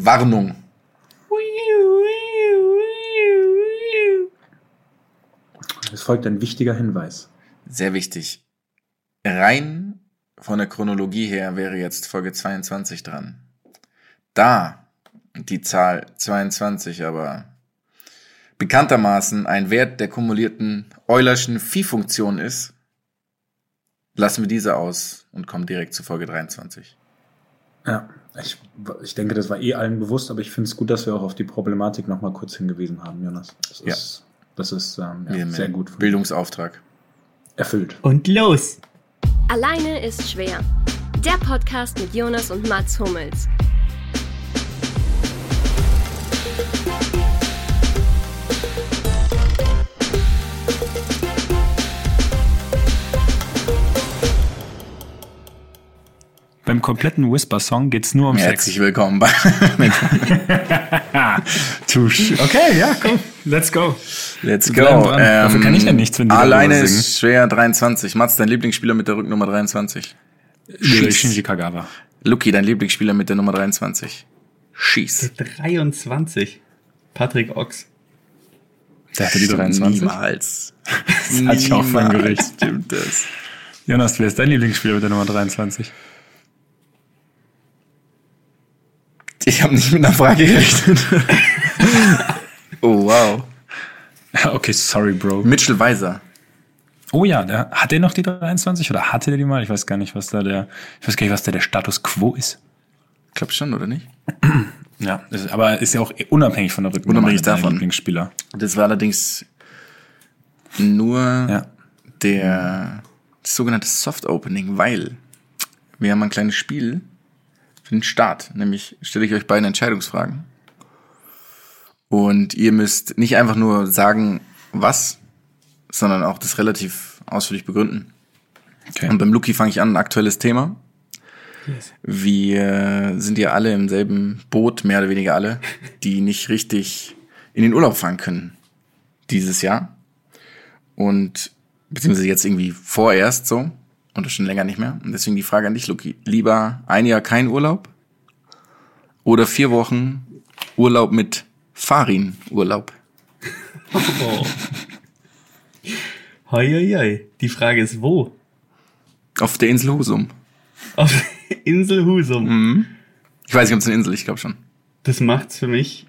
Warnung. Es folgt ein wichtiger Hinweis. Sehr wichtig. Rein von der Chronologie her wäre jetzt Folge 22 dran. Da die Zahl 22 aber bekanntermaßen ein Wert der kumulierten Eulerschen Phi-Funktion ist, lassen wir diese aus und kommen direkt zu Folge 23. Ja, ich, ich denke, das war eh allen bewusst, aber ich finde es gut, dass wir auch auf die Problematik nochmal kurz hingewiesen haben, Jonas. Das Ja. ist, das ist ähm, ja, sehr gut Bildungsauftrag. erfüllt. Und los! Alleine ist schwer. Der Podcast mit Jonas und Mats Hummels. Beim kompletten Whisper-Song geht's nur um Sex. Herzlich willkommen bei Tusch. Okay, ja, komm. Let's go. Let's bleiben dran. Dafür kann ich ja nichts, wenn die Alleine ist schwer 23. Mats, dein Lieblingsspieler mit der Rücknummer 23. Schieß. Shinji Kagawa. Luki, dein Lieblingsspieler mit der Nummer 23. Schieß. 23. Patrick Ochs. Der hatte die 23. Niemals. Das hatte ich auch vorhin Niemals geregt. Stimmt das. Jonas, wer ist dein Lieblingsspieler mit der Nummer 23? Ich habe nicht mit einer Frage gerechnet. oh, wow. Okay, sorry, Bro. Mitchell Weiser. Oh ja, der, hat der noch die 23 oder hatte der die mal? Ich weiß gar nicht, was da der, ich weiß gar nicht, was da der Status Quo ist. Ich glaube schon, oder nicht? Ja, ist, aber ist ja auch unabhängig von der Rücknummer. Unabhängig davon. Lieblingsspieler. Das war allerdings nur Ja. der sogenannte Soft Opening, weil wir haben ein kleines Spiel für den Start. Nämlich stelle ich euch beiden Entscheidungsfragen. Und ihr müsst nicht einfach nur sagen, was, sondern auch das relativ ausführlich begründen. Okay. Und beim Luki fange ich an, ein aktuelles Thema. Wir sind ja alle im selben Boot, mehr oder weniger alle, die nicht richtig in den Urlaub fahren können dieses Jahr. Und beziehungsweise jetzt irgendwie vorerst so und das schon länger nicht mehr. Und deswegen die Frage an dich, Luki. Lieber ein Jahr kein Urlaub oder vier Wochen Urlaub mit Farin-Urlaub? Oh. Hoi, hoi, hoi. Die Frage ist wo? Auf der Insel Husum. Auf der Insel Husum. Ich weiß nicht, ob es eine Insel ist, ich glaube schon. Das macht's für mich.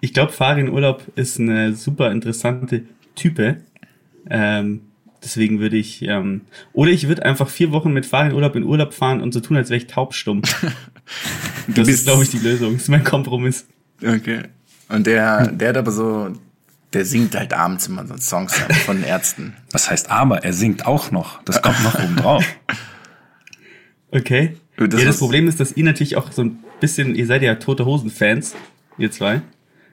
Ich glaube, Farin Urlaub ist eine super interessante Type. Ähm, deswegen würde ich, ähm, oder ich würde einfach vier Wochen mit Farin Urlaub in Urlaub fahren und so tun, als wäre ich taubstumm. das ist, glaube ich, die Lösung. Das ist mein Kompromiss. Okay. Und der, der hat aber so, der singt halt abends immer so Songs von den Ärzten. Was heißt aber? Er singt auch noch. Das kommt noch oben drauf. Okay. Das ja, das Problem ist, dass ihr natürlich auch so ein bisschen, ihr seid ja tote Hosen-Fans, ihr zwei.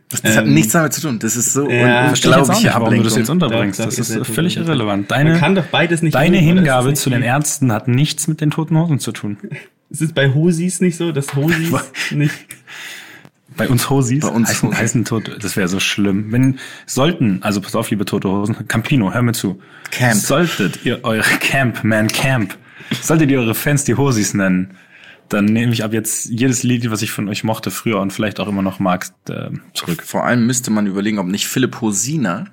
Das, das hat Ähm, nichts damit zu tun. Das ist so ja, unglaubliche nicht, warum du das jetzt Ablenkung. unterbringst. Das ist völlig tote irrelevant. Man kann Deine, doch beides nicht deine oder? Hingabe Ist zu den Ärzten hat nichts mit den toten Hosen zu tun. Ist es bei Hosis nicht so, dass Hosis nicht... Bei uns Hosis Bei uns heißen, Hosis. heißen tote, das wäre so schlimm. Wenn sollten, also pass auf, liebe tote Hosen, Campino, hör mir zu. Camp. Solltet ihr eure Camp, man Camp, solltet ihr eure Fans die Hosis nennen, dann nehme ich ab jetzt jedes Lied, was ich von euch mochte früher und vielleicht auch immer noch mag, äh, zurück. Vor allem müsste man überlegen, ob nicht Philipp Hosina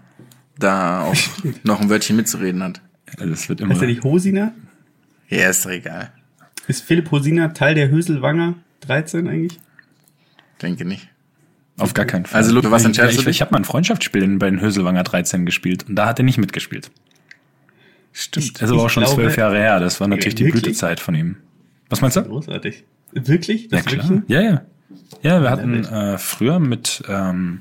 da auch noch ein Wörtchen mitzureden hat. Also Das wird immer. Heißt er nicht Hosiner? Ja, ist doch egal. Ist Philipp Hosiner Teil der Höselwanger 13 eigentlich? Denke nicht. Auf gar keinen Fall. Also, Luke, was ich, entscheidest ich, du ich, dich? ich habe mal ein Freundschaftsspiel in, bei den Höselwanger 13 gespielt und da hat er nicht mitgespielt. Stimmt. Das ist aber auch schon zwölf Jahre her. Das war natürlich die Wirklich? Blütezeit von ihm. Was meinst du? Großartig. Wirklich? Ja Das klar. wirklich? Ja, ja. Ja, wir hatten äh, früher mit ähm,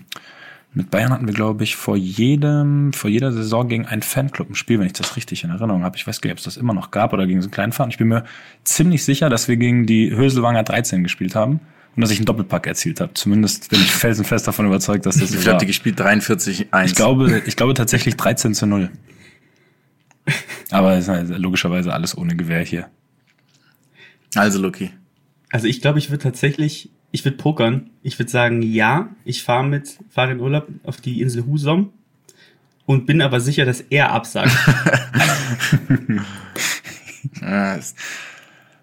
mit Bayern hatten wir, glaube ich, vor jedem, vor jeder Saison gegen einen Fanclub ein Spiel, wenn ich das richtig in Erinnerung habe. Ich weiß gar nicht, ob es das immer noch gab oder gegen so einen kleinen Verein. Ich bin mir ziemlich sicher, dass wir gegen die Höselwanger 13 gespielt haben und dass ich einen Doppelpack erzielt habe. Zumindest bin ich felsenfest davon überzeugt, dass das Wie so viel war. habt ihr gespielt? 43-1. Ich glaube, ich glaube tatsächlich 13 zu 0. Aber es ist halt logischerweise alles ohne Gewehr hier. Also, Luki. Also ich glaube, ich würde tatsächlich, ich würde pokern. Ich würde sagen, ja, ich fahre mit, fahre in Urlaub auf die Insel Husum und bin aber sicher, dass er absagt.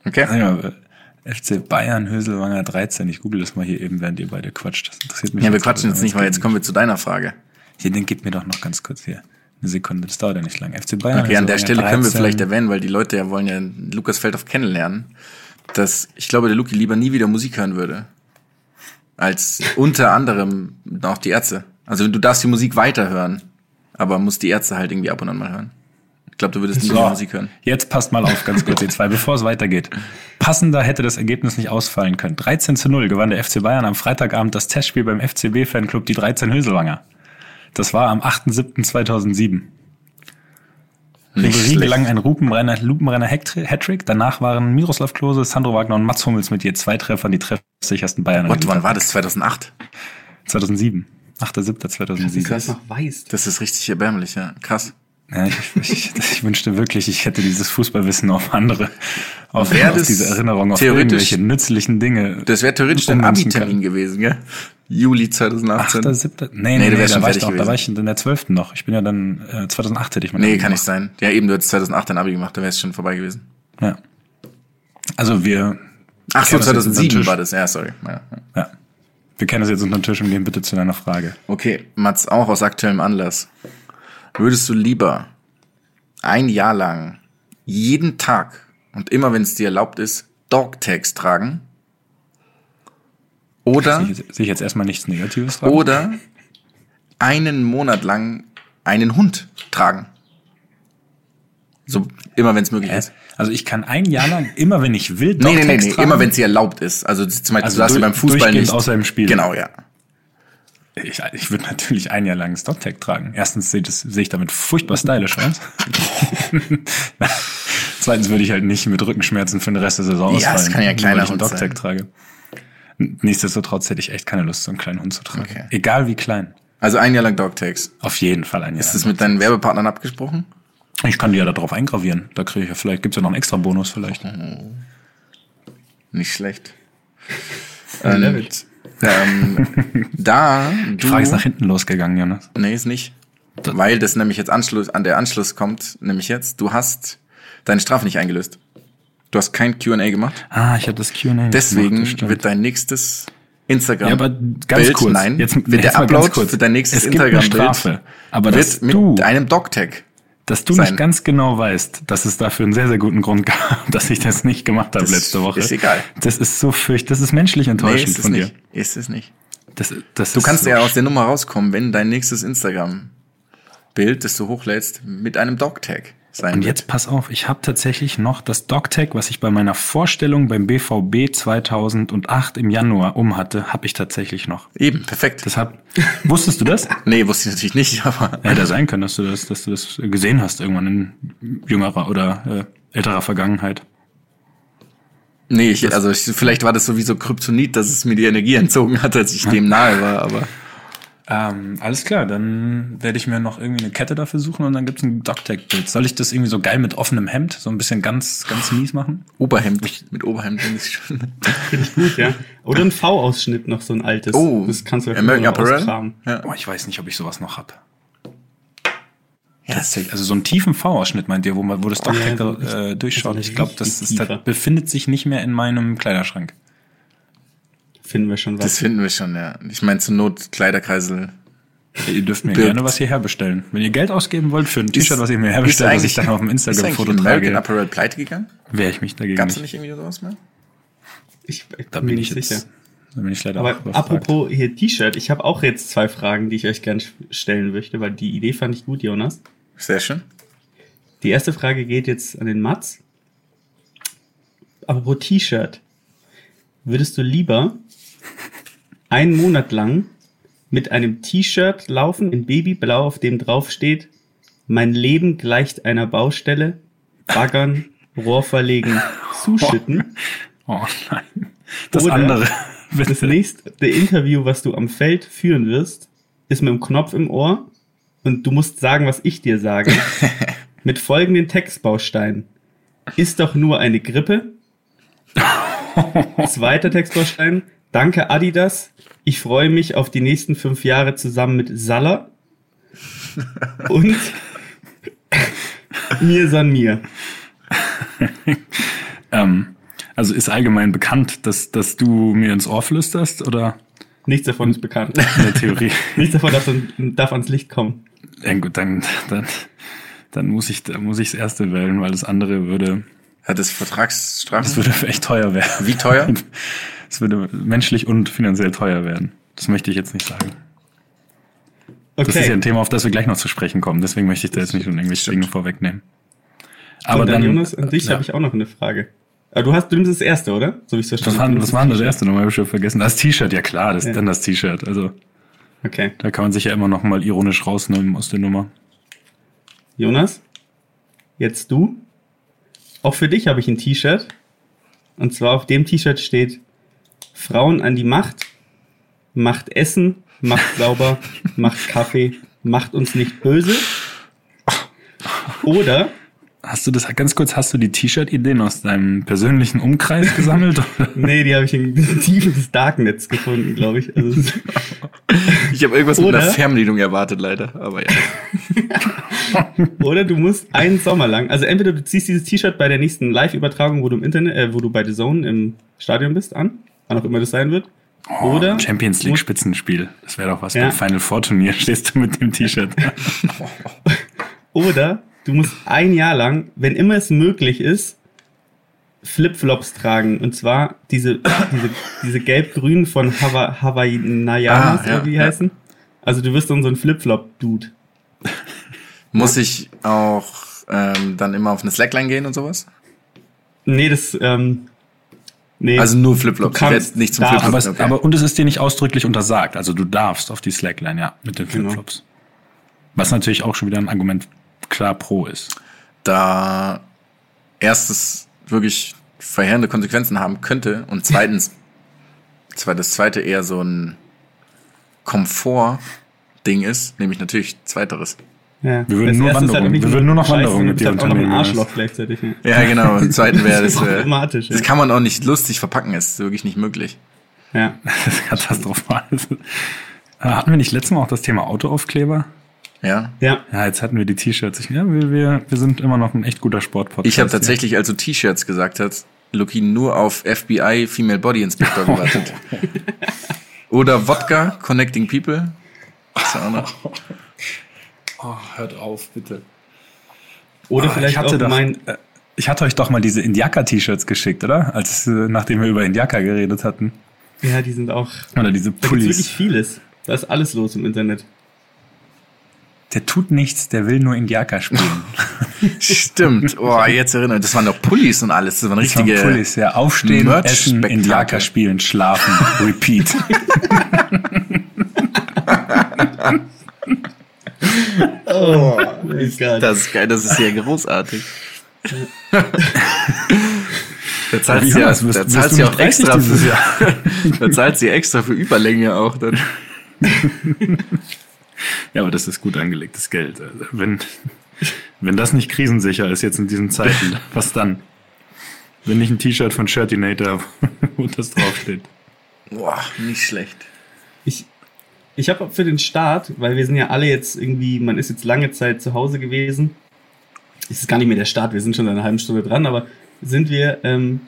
Okay. FC Bayern, Höselwanger 13. Ich google das mal hier eben, während ihr beide quatscht. Das interessiert mich. Ja, wir quatschen jetzt nicht, weil weil jetzt kommen wir zu deiner Frage. Hier, den gib mir doch noch ganz kurz hier. Eine Sekunde, das dauert ja nicht lang. FC Bayern. Okay, an der Stelle können wir 13. vielleicht erwähnen, weil die Leute ja wollen ja Lukas Feldhoff kennenlernen, dass ich glaube, der Luki lieber nie wieder Musik hören würde. Als unter anderem auch die Ärzte. Also du darfst die Musik weiterhören, aber musst die Ärzte halt irgendwie ab und an mal hören. Ich glaube, du würdest nie wieder So, Musik hören. jetzt passt mal auf, ganz kurz, ihr zwei, bevor es weitergeht. Passender hätte das Ergebnis nicht ausfallen können. 13 zu 0 gewann der FC Bayern am Freitagabend das Testspiel beim FCB-Fanclub die 13 Höselwanger. Das war am 8.7.2007. Nicht Ribery gelang ein Lupenrenner, Lupenrenner Hacktri- Hattrick. Danach waren Miroslav Klose, Sandro Wagner und Mats Hummels mit je zwei Treffern die treffsichersten Bayern. What, wann war das? 2008? 2007. Dass du 8.7.2007. das noch weißt. Das ist richtig erbärmlich, ja. Krass. Ja, ich, ich, ich wünschte wirklich, ich hätte dieses Fußballwissen auf andere, auf, auf diese Erinnerung, auf irgendwelche nützlichen Dinge. Das wäre theoretisch kann. Abi-Termin gewesen, gell? Juli 2018. 8., 7. Nee, Nee, nee, du nee, wärst da schon war ich noch, da war ich in der 12. noch. Ich bin ja dann, äh, 2008 hätte ich mein Nee, Abi kann nicht gemacht. sein. Ja, eben, du hättest 2008 dein Abi gemacht, da wärst du schon vorbei gewesen. Ja. Also wir, Ach so, kennen das jetzt unter den 2007 Tisch. war das. Ja, sorry. Ja, ja. ja. Wir kennen das jetzt unter den Tisch und gehen bitte zu deiner Frage. Okay, Mats, auch aus aktuellem Anlass. Würdest du lieber ein Jahr lang jeden Tag und immer wenn es dir erlaubt ist, Dogtags tragen? Oder, Sehe ich, jetzt- sehe ich jetzt erstmal nichts Negatives dran? oder einen Monat lang einen Hund tragen? So, immer wenn es möglich Hä? ist. Also ich kann ein Jahr lang, immer wenn ich will, Nee, nee, nee, Dogtags nee, tragen. immer wenn es dir erlaubt ist. Also zum Beispiel, Also du darfst durch- beim Fußball nicht. außer im Spiel. Genau, ja. Ich, ich würde natürlich ein Jahr lang Stocktag tragen. Erstens sehe, das, sehe ich damit furchtbar stylisch aus. Zweitens würde ich halt nicht mit Rückenschmerzen für den Rest der Saison Ja, ausfallen, kann ja ein nur kleiner weil ich einen Hund sein. trage. Nichtsdestotrotz hätte ich echt keine Lust, so einen kleinen Hund zu tragen. Okay. Egal wie klein. Also ein Jahr lang Dogtags. Auf jeden Fall ein Jahr. Ist das mit deinen Werbepartnern abgesprochen? ich kann die ja da drauf eingravieren. Da kriege ich ja vielleicht, gibt's ja noch einen extra Bonus vielleicht. Nicht schlecht. Love it. Ähm, da Die du, Frage ist nach hinten losgegangen, Jonas. nee, ist nicht. Weil das nämlich jetzt Anschluss, an der Anschluss kommt, nämlich jetzt, du hast deine Strafe nicht eingelöst. Du hast kein Q&A gemacht. Ah, ich habe das Q&A nicht Deswegen gemacht, wird dein nächstes Instagram Ja, aber ganz Bild, kurz. nein, Jetzt, wird jetzt der Upload für dein nächstes Instagram-Bild. Aber wird mit du, einem Dogtag. Dass du sein. nicht ganz genau weißt, dass es dafür einen sehr, sehr guten Grund gab, dass ich das nicht gemacht habe Das letzte Woche. ist egal. Das ist so fürcht, das ist menschlich Nee, enttäuschend ist es von dir. nicht. Ist es nicht. Das, das Du ist kannst so ja aus der Nummer rauskommen, wenn dein nächstes Instagram-Bild, das du hochlädst, mit einem Dogtag sein Und jetzt pass auf, ich habe tatsächlich noch das Dogtag, was ich bei meiner Vorstellung beim BVB 2008 im Januar umhatte, habe ich tatsächlich noch. Eben, perfekt. Deshalb, wusstest du das? nee, wusste ich natürlich nicht, aber Hätte sein können, dass du das, dass du das gesehen hast irgendwann in jüngerer oder äh, älterer Vergangenheit. nee, ich, also ich, vielleicht war das sowieso Kryptonit, dass es mir die Energie entzogen hat, als ich dem nahe war, aber Ähm, alles klar, dann werde ich mir noch irgendwie eine Kette dafür suchen und dann gibt's ein Dogtag-Bild. Soll ich das irgendwie so geil mit offenem Hemd, so ein bisschen ganz, ganz mies machen? Oberhemd, mit Oberhemd finde ich schon. Finde ich gut, ja. Oder ein V-Ausschnitt noch, so ein altes. Oh, das kannst du ja American noch Apparel? Ja. Oh, ich weiß nicht, ob ich sowas noch hab. Ja, das Tatsächlich. Also so einen tiefen V-Ausschnitt meint ihr, wo man, wo das Ja, äh, durchschaut. Ich glaube, das ist, tiefer. befindet sich nicht mehr in meinem Kleiderschrank. Finden wir schon das was. finden wir schon, ja. Ich meine, zur Not Kleiderkreisel. Ihr dürft mir Bild. gerne was hierher bestellen. Wenn ihr Geld ausgeben wollt für ein T-Shirt, was ihr mir ist herbestellt, was eigentlich- ich dann auf dem Instagram-Foto eigentlich American trage, Apparel pleite gegangen? wäre ich mich dagegen Gab's nicht. nicht irgendwie sowas mehr? Ich, ich Da bin bin mir ich nicht jetzt, sicher. da bin ich leider Aber auch apropos hier T-Shirt, ich habe auch jetzt zwei Fragen, die ich euch gerne stellen möchte, weil die Idee fand ich gut, Jonas. Sehr schön. Die erste Frage geht jetzt an den Mats. Apropos T-Shirt. Würdest du lieber einen Monat lang mit einem T-Shirt laufen in Babyblau, auf dem drauf steht, mein Leben gleicht einer Baustelle, baggern, Rohr verlegen, zuschütten. Oh nein. Das Oder andere. Das Bitte. nächste Interview, was du am Feld führen wirst, ist mit dem Knopf im Ohr und du musst sagen, was ich dir sage. mit folgenden Textbausteinen. Ist doch nur eine Grippe. Zweiter Textbaustein. Danke Adidas. Ich freue mich auf die nächsten fünf Jahre zusammen mit Salah. Und mir san mir. Ähm, Also ist allgemein bekannt, dass, dass du mir ins Ohr flüsterst oder Nichts davon ist bekannt. in der Theorie? Nichts davon darf, darf ans Licht kommen. ja, gut, dann, dann, dann muss ich, dann muss ich das erste wählen, weil das andere würde, es das Vertragsstrafen? würde echt teuer werden. Wie teuer? Es würde menschlich und finanziell teuer werden. Das möchte ich jetzt nicht sagen. Das ist ja Okay. ein Thema, auf das wir gleich noch zu sprechen kommen. Deswegen möchte ich da jetzt nicht irgendwelche Dinge vorwegnehmen. Aber dann, dann, Jonas, an dich ja. habe ich auch noch eine Frage. Aber du hast, du nimmst das erste, oder? So wie ich es Was verstanden habe. was war denn das erste nochmal? Hab ich schon vergessen. Das T-Shirt, ja klar, das Ja. dann das T-Shirt. Also Okay. da kann man sich ja immer noch mal ironisch rausnehmen aus der Nummer. Jonas, jetzt du. Auch für dich habe ich ein T-Shirt. Und zwar auf dem T-Shirt steht Frauen an die Macht, macht Essen, macht sauber, macht Kaffee, macht uns nicht böse. Oder Hast du das ganz kurz, hast du die T-Shirt-Ideen aus deinem persönlichen Umkreis gesammelt? Nee, die habe ich in Tiefen des Darknets gefunden, glaube ich. Also, Ich habe irgendwas mit Oder? einer Fernbedienung erwartet, leider. Aber ja. oder du musst einen Sommer lang, also entweder du ziehst dieses T-Shirt bei der nächsten Live-Übertragung, wo du im Internet, äh, wo du bei The Zone im Stadion bist, an, wann auch immer das sein wird. Oder Oh, Champions League Spitzenspiel. Das wäre doch was Ja. beim Final Four Turnier. Stehst du mit dem T-Shirt? Oder du musst ein Jahr lang, wenn immer es möglich ist, Flipflops tragen. Und zwar diese, diese, diese gelb-grün von Hava Hawaiianas, Ah, ja, oder wie die ja. heißen. Also du wirst dann so ein Flipflop-Dude. Muss ich auch ähm, dann immer auf eine Slackline gehen und sowas? Nee, das, ähm, nee. Also nur Flipflops. Du kannst nicht zum da- Flipflop. aber, es, okay. aber und es ist dir nicht ausdrücklich untersagt. Also du darfst auf die Slackline, ja, mit den Genau. Flipflops. Was natürlich auch schon wieder ein Argument klar pro ist. da erstes wirklich verheerende Konsequenzen haben könnte und zweitens, zwar das zweite eher so ein Komfort-Ding ist, nämlich natürlich zweiteres. Ja. Wir würden Das nur halt Wanderungen- nicht wir würden nur noch Wanderungen mit dir sondern auch noch ein unternehmen, Arschloch gleichzeitig. Ja. Ja, genau. Im zweiten wäre das. Das ist Äh, problematisch, ja. das kann man auch nicht lustig verpacken, ist wirklich nicht möglich. ja. Das ist katastrophal. Hatten wir nicht letztes Mal auch das Thema Autoaufkleber? Ja. Ja. Ja, jetzt hatten wir die T-Shirts. Ich- Ja, wir, wir, wir sind immer noch ein echt guter Sportpodcast. Ich habe tatsächlich, als du T-Shirts gesagt hast, Luki nur auf FBI Female Body Inspector gewartet. Oder Wodka Connecting People. Das ist auch noch. Oh, hört auf, bitte. Oder Ah, vielleicht ich hatte auch doch, mein, äh, ich hatte euch doch mal diese Indiaka-T-Shirts geschickt, oder? Als äh, nachdem wir über Indiaka geredet hatten. ja, die sind auch, Oder diese da gibt's wirklich Pullis. vieles. Da ist alles los im Internet. Der tut nichts, der will nur Indiaka spielen. Stimmt. Oh, jetzt erinnere Das waren doch Pullis und alles. Das waren Das waren richtige. Pullis, ja. Aufstehen, essen. Indiaka spielen, schlafen, repeat. Oh, Gott. Das ist geil, das ist ja großartig. da zahlt sie ja, da zahlt sie auch 30 extra für, Jahr? da zahlt sie extra für Überlänge auch dann. Ja, aber das ist gut angelegtes Geld. Also wenn, wenn das nicht krisensicher ist jetzt in diesen Zeiten, was dann? Wenn nicht ein T-Shirt von Shirtinator, wo das draufsteht. Boah, nicht schlecht. Ich, ich habe für den Start, weil wir sind ja alle jetzt irgendwie, man ist jetzt lange Zeit zu Hause gewesen. Es ist gar nicht mehr der Start, wir sind schon eine halbe Stunde dran, aber sind wir, ähm,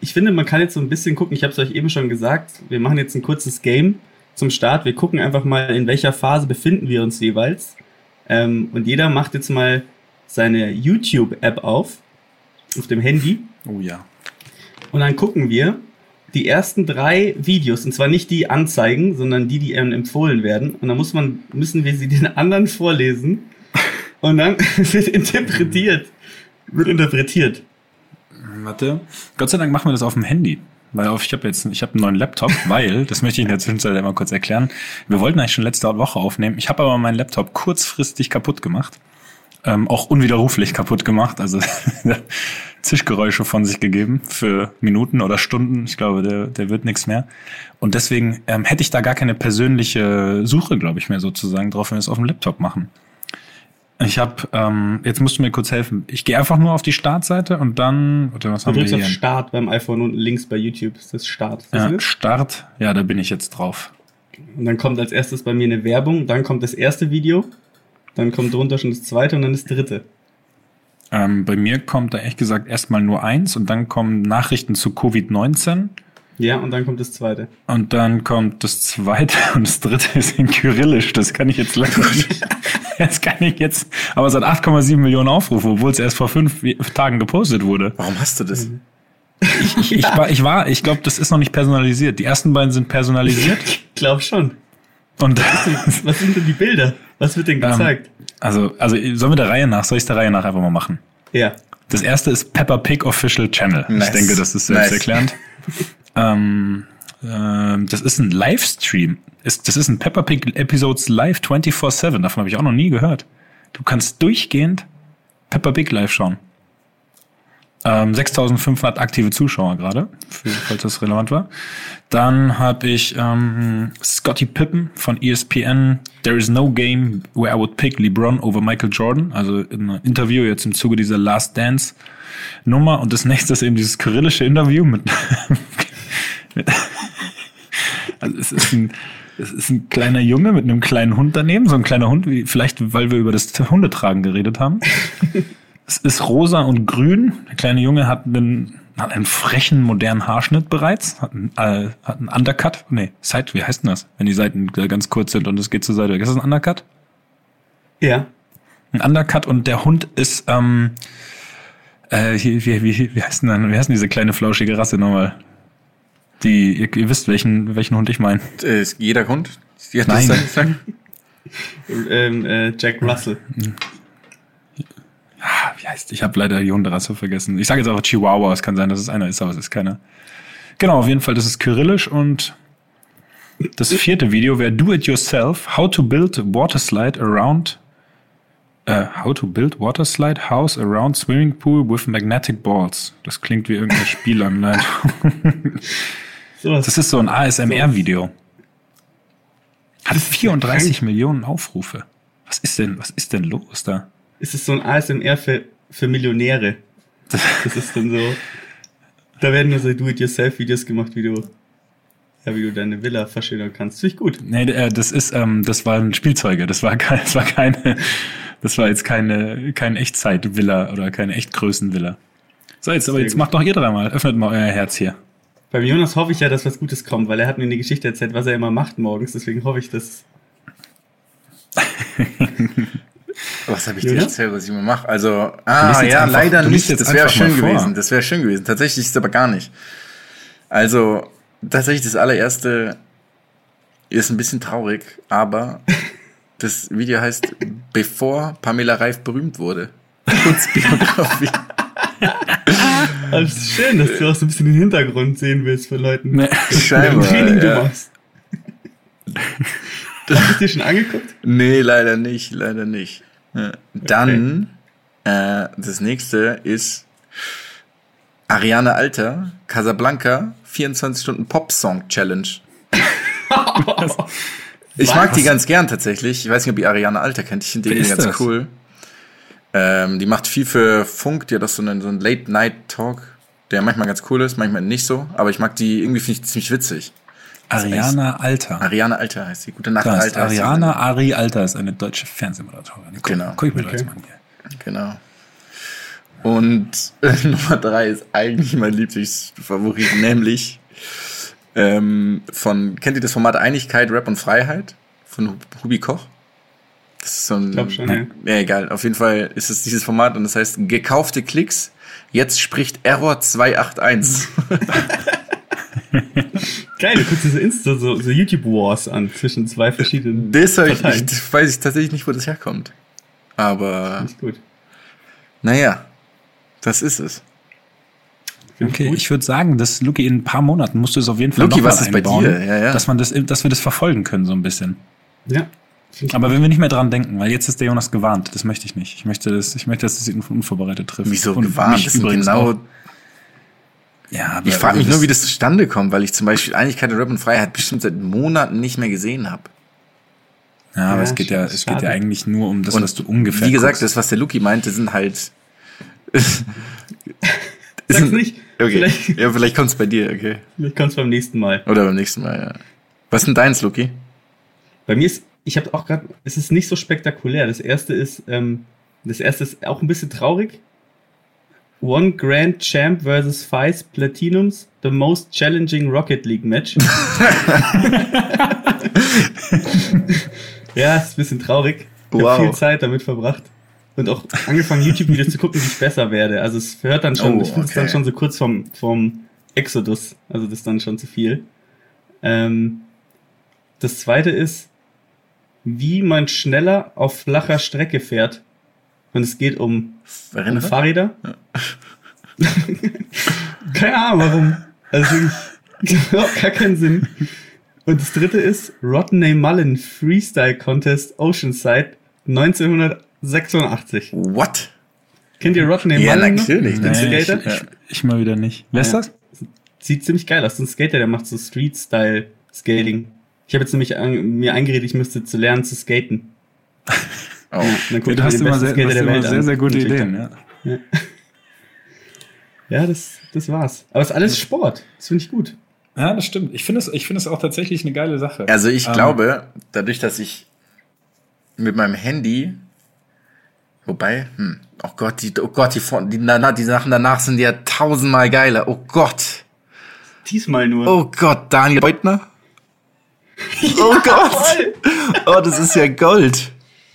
ich finde, man kann jetzt so ein bisschen gucken, ich habe es euch eben schon gesagt, wir machen jetzt ein kurzes Game zum Start. Wir gucken einfach mal, in welcher Phase befinden wir uns jeweils. Ähm, und jeder macht jetzt mal seine YouTube-App auf, auf dem Handy. Oh ja. Und dann gucken wir die ersten drei Videos, und zwar nicht die Anzeigen, sondern die, die einem empfohlen werden. Und dann muss man, müssen wir sie den anderen vorlesen. Und dann wird interpretiert. Wird interpretiert. Warte. Gott sei Dank machen wir das auf dem Handy. Weil auf, ich habe jetzt ich hab einen neuen Laptop, weil, das möchte ich in der Zwischenzeit einmal kurz erklären. Wir wollten eigentlich schon letzte Woche aufnehmen. Ich habe aber meinen Laptop kurzfristig kaputt gemacht. Ähm, auch unwiderruflich kaputt gemacht. Also Zischgeräusche von sich gegeben für Minuten oder Stunden. Ich glaube, der, der wird nichts mehr. Und deswegen ähm, hätte ich da gar keine persönliche Suche, glaube ich, mehr sozusagen drauf, wenn wir es auf dem Laptop machen. Ich habe, ähm, jetzt musst du mir kurz helfen. Ich gehe einfach nur auf die Startseite und dann, warte, was Du haben wir drückst auf hier? Start beim iPhone unten links bei YouTube. Das ist Start. Siehst du Ja, das? Start, ja, da bin ich jetzt drauf. Und dann kommt als erstes bei mir eine Werbung, dann kommt das erste Video, dann kommt drunter schon das zweite und dann das dritte. Ähm, bei mir kommt da ehrlich gesagt erstmal nur eins und dann kommen Nachrichten zu Covid-19 Ja, und dann kommt das zweite. und dann kommt das zweite und das dritte ist in Kyrillisch. Das kann ich jetzt leider nicht. Das kann ich jetzt. Aber es hat 8,7 Millionen Aufrufe, obwohl es erst vor fünf Tagen gepostet wurde. Warum hast du das? Ich, ich war, ich war, ich glaube, das ist noch nicht personalisiert. Die ersten beiden sind personalisiert Ich glaube schon. und Was sind denn die Bilder? Was wird denn gezeigt? Also, also sollen wir der Reihe nach, soll ich der Reihe nach einfach mal machen? ja. Das erste ist Peppa Pig Official Channel. Nice. Ich denke, das ist Nice. selbsterklärend. ähm, ähm, das ist ein Livestream. Ist, das ist ein Peppa Pig Episodes Live 24-7. Davon habe ich auch noch nie gehört. Du kannst durchgehend Peppa Pig live schauen. Ähm, 6500 aktive Zuschauer gerade, falls das relevant war. Dann habe ich ähm, Scotty Pippen von ESPN. There is no game where I would pick LeBron over Michael Jordan. Also in einem Interview jetzt im Zuge dieser Last Dance Nummer. Und das nächste ist eben dieses kyrillische Interview mit, mit also es ist ein es ist ein kleiner Junge mit einem kleinen Hund daneben, so ein kleiner Hund, wie vielleicht, weil wir über das Hundetragen geredet haben. Es ist rosa und grün. Der kleine Junge hat einen, hat einen frechen, modernen Haarschnitt bereits. Hat einen, äh, hat einen Undercut. Nee, Side, wie heißt denn das? Wenn die Seiten ganz kurz sind und es geht zur Seite weg. Ist das ein Undercut? Ja. Ein Undercut und der Hund ist, ähm, äh, wie, wie, wie, wie heißt denn, wie heißt denn diese kleine flauschige Rasse nochmal? Die, ihr, ihr wisst, welchen, welchen Hund ich meine. Äh, ist jeder Hund? Nein. das sagen? Ähm, äh, Jack Russell. Ah, wie heißt, ich habe leider die Hunderasse vergessen. Ich sage jetzt auch Chihuahua, es kann sein, dass es einer ist, aber es ist keiner. Genau, auf jeden Fall, das ist kyrillisch und das vierte Video wäre Do It Yourself, How to Build Water Slide Around äh, How to Build Water Slide House Around Swimming Pool with Magnetic Balls. Das klingt wie irgendeine Spielanleitung. Das ist so ein ASMR-Video. Hat 34 Millionen Aufrufe. Was ist denn, was ist denn los da? Ist es so ein ASMR für, für Millionäre. Das ist dann so. Da werden nur so Do-it-yourself-Videos gemacht, wie du, ja, wie du deine Villa verschönern kannst. Finde ich gut. Nee, äh, das ist, ähm, das waren Spielzeuge. Das war kein, das war keine, das war jetzt keine, kein Echtzeit-Villa oder keine Echtgrößen-Villa. So, jetzt, aber jetzt macht doch ihr dreimal. Öffnet mal euer Herz hier. Beim Jonas hoffe ich ja, dass was Gutes kommt, weil er hat mir eine Geschichte erzählt, was er immer macht morgens. Deswegen hoffe ich, dass. Was habe ich dir erzählt, was ich immer mache? Also, ah, ja, einfach- leider nicht. Das wäre schön gewesen. Das wäre schön gewesen. Tatsächlich ist es aber gar nicht. Also, tatsächlich das allererste ist ein bisschen traurig, aber das Video heißt, bevor Pamela Reif berühmt wurde. Kurzbiografie. Es ist schön, dass du auch so ein bisschen den Hintergrund sehen willst von Leuten. Nee. Scheinbar. Training du Ja. machst. Das hast du dir schon angeguckt? Nee, leider nicht, leider nicht. Ja. Dann, äh, das nächste ist Ariane Alter, Casablanca, 24 Stunden Pop-Song Challenge. ich mag die ganz gern tatsächlich. Ich weiß nicht, ob ihr Ariane Alter kennt. Ich finde die ganz das? cool. Ähm, die macht viel für Funk. Die hat auch so einen, so einen Late-Night-Talk, der manchmal ganz cool ist, manchmal nicht so. Aber ich mag die, irgendwie finde ich ziemlich witzig. Ariana Alter. Ariane Alter heißt sie. Gute Nacht, Krass, Alter. heißt. Ariana Ari Alter ist eine deutsche Fernsehmoderatorin. Guck, Genau. Guck ich mir Okay. jetzt mal an hier. Genau. Und äh, Nummer drei ist eigentlich mein Lieblingsfavorit, nämlich ähm, von, kennt ihr das Format Einigkeit, Rap und Freiheit? Von Hub- Hubi Koch? Das ist so ein. glaub schon, ja. ja. egal. Auf jeden Fall ist es dieses Format und das heißt gekaufte Klicks. Jetzt spricht Error 281. Geil, du guckst dir so Insta, so, so YouTube-Wars an zwischen zwei verschiedenen. das ich nicht, das weiß ich tatsächlich nicht, wo das herkommt. Aber, Ist gut. naja, das ist es. Find ich Okay, gut. ich würde sagen, dass Luki in ein paar Monaten musst du es auf jeden Fall Luki, was ist bei einbauen, dir? Ja, ja. Dass man das, dass wir das verfolgen können so ein bisschen. Ja. Ich Aber wenn wir nicht mehr dran denken, weil jetzt ist der Jonas gewarnt, das möchte ich nicht. Ich möchte, das, ich möchte, dass es ihn unvorbereitet trifft. Wieso Und gewarnt? Das sind genau auch. Ja, aber Ich frage mich nur, wie das zustande kommt, weil ich zum Beispiel Einigkeit und Rap und Freiheit bestimmt seit Monaten nicht mehr gesehen habe. Ja, aber Ja, es geht ja, schade. es geht ja eigentlich nur um das, was du ungefähr. Wie gesagt, guckst. das, was der Luki meinte, sind halt. Sag's nicht. Okay. Vielleicht, Ja, vielleicht kommt's bei dir, okay. vielleicht kommt's beim nächsten Mal. Oder beim nächsten Mal, ja. Was ist denn deins, Luki? Bei mir ist, ich habe auch gerade, es ist nicht so spektakulär. Das erste ist, ähm, das erste ist auch ein bisschen traurig, One Grand Champ versus Five Platinums, the most challenging Rocket League Match. ja, ist ein bisschen traurig. Ich Wow. habe viel Zeit damit verbracht. Und auch angefangen, YouTube-Videos zu gucken, wie ich besser werde. Also es hört dann schon, Oh, ich finde es okay. dann schon so kurz vom, vom Exodus. Also das ist dann schon zu viel. Ähm, das zweite ist, wie man schneller auf flacher Strecke fährt. Und es geht um, Erinnere? Fahrräder. Keine Ahnung warum. Also überhaupt gar keinen Sinn. Und das dritte ist Rodney Mullen Freestyle Contest Oceanside 1986. What? Kennt ihr Rodney Ja, Mullen? noch? natürlich. Den Nee, ich, Skater? ich, ich mal wieder nicht. Wer ist Ja. das? Sieht ziemlich geil aus. So ein Skater, der macht so Street-Style Skating. Ich habe jetzt nämlich an, mir eingeredet, ich müsste zu lernen zu skaten. Oh. Ja, dann Ja, du hast immer, sehr, hast immer sehr, sehr gute. Ideen. Ja. Ja, das, das war's. Aber es ist alles Sport. Das finde ich gut. ja, das stimmt. Ich finde es, ich finde es auch tatsächlich eine geile Sache. Also ich Ähm, glaube, dadurch, dass ich mit meinem Handy, wobei, hm, oh Gott, die, oh Gott, die, die, die Sachen danach sind ja tausendmal geiler. Oh Gott. Diesmal nur. Oh Gott, Daniel Beutner. Oh Gott. Oh, das ist ja Gold.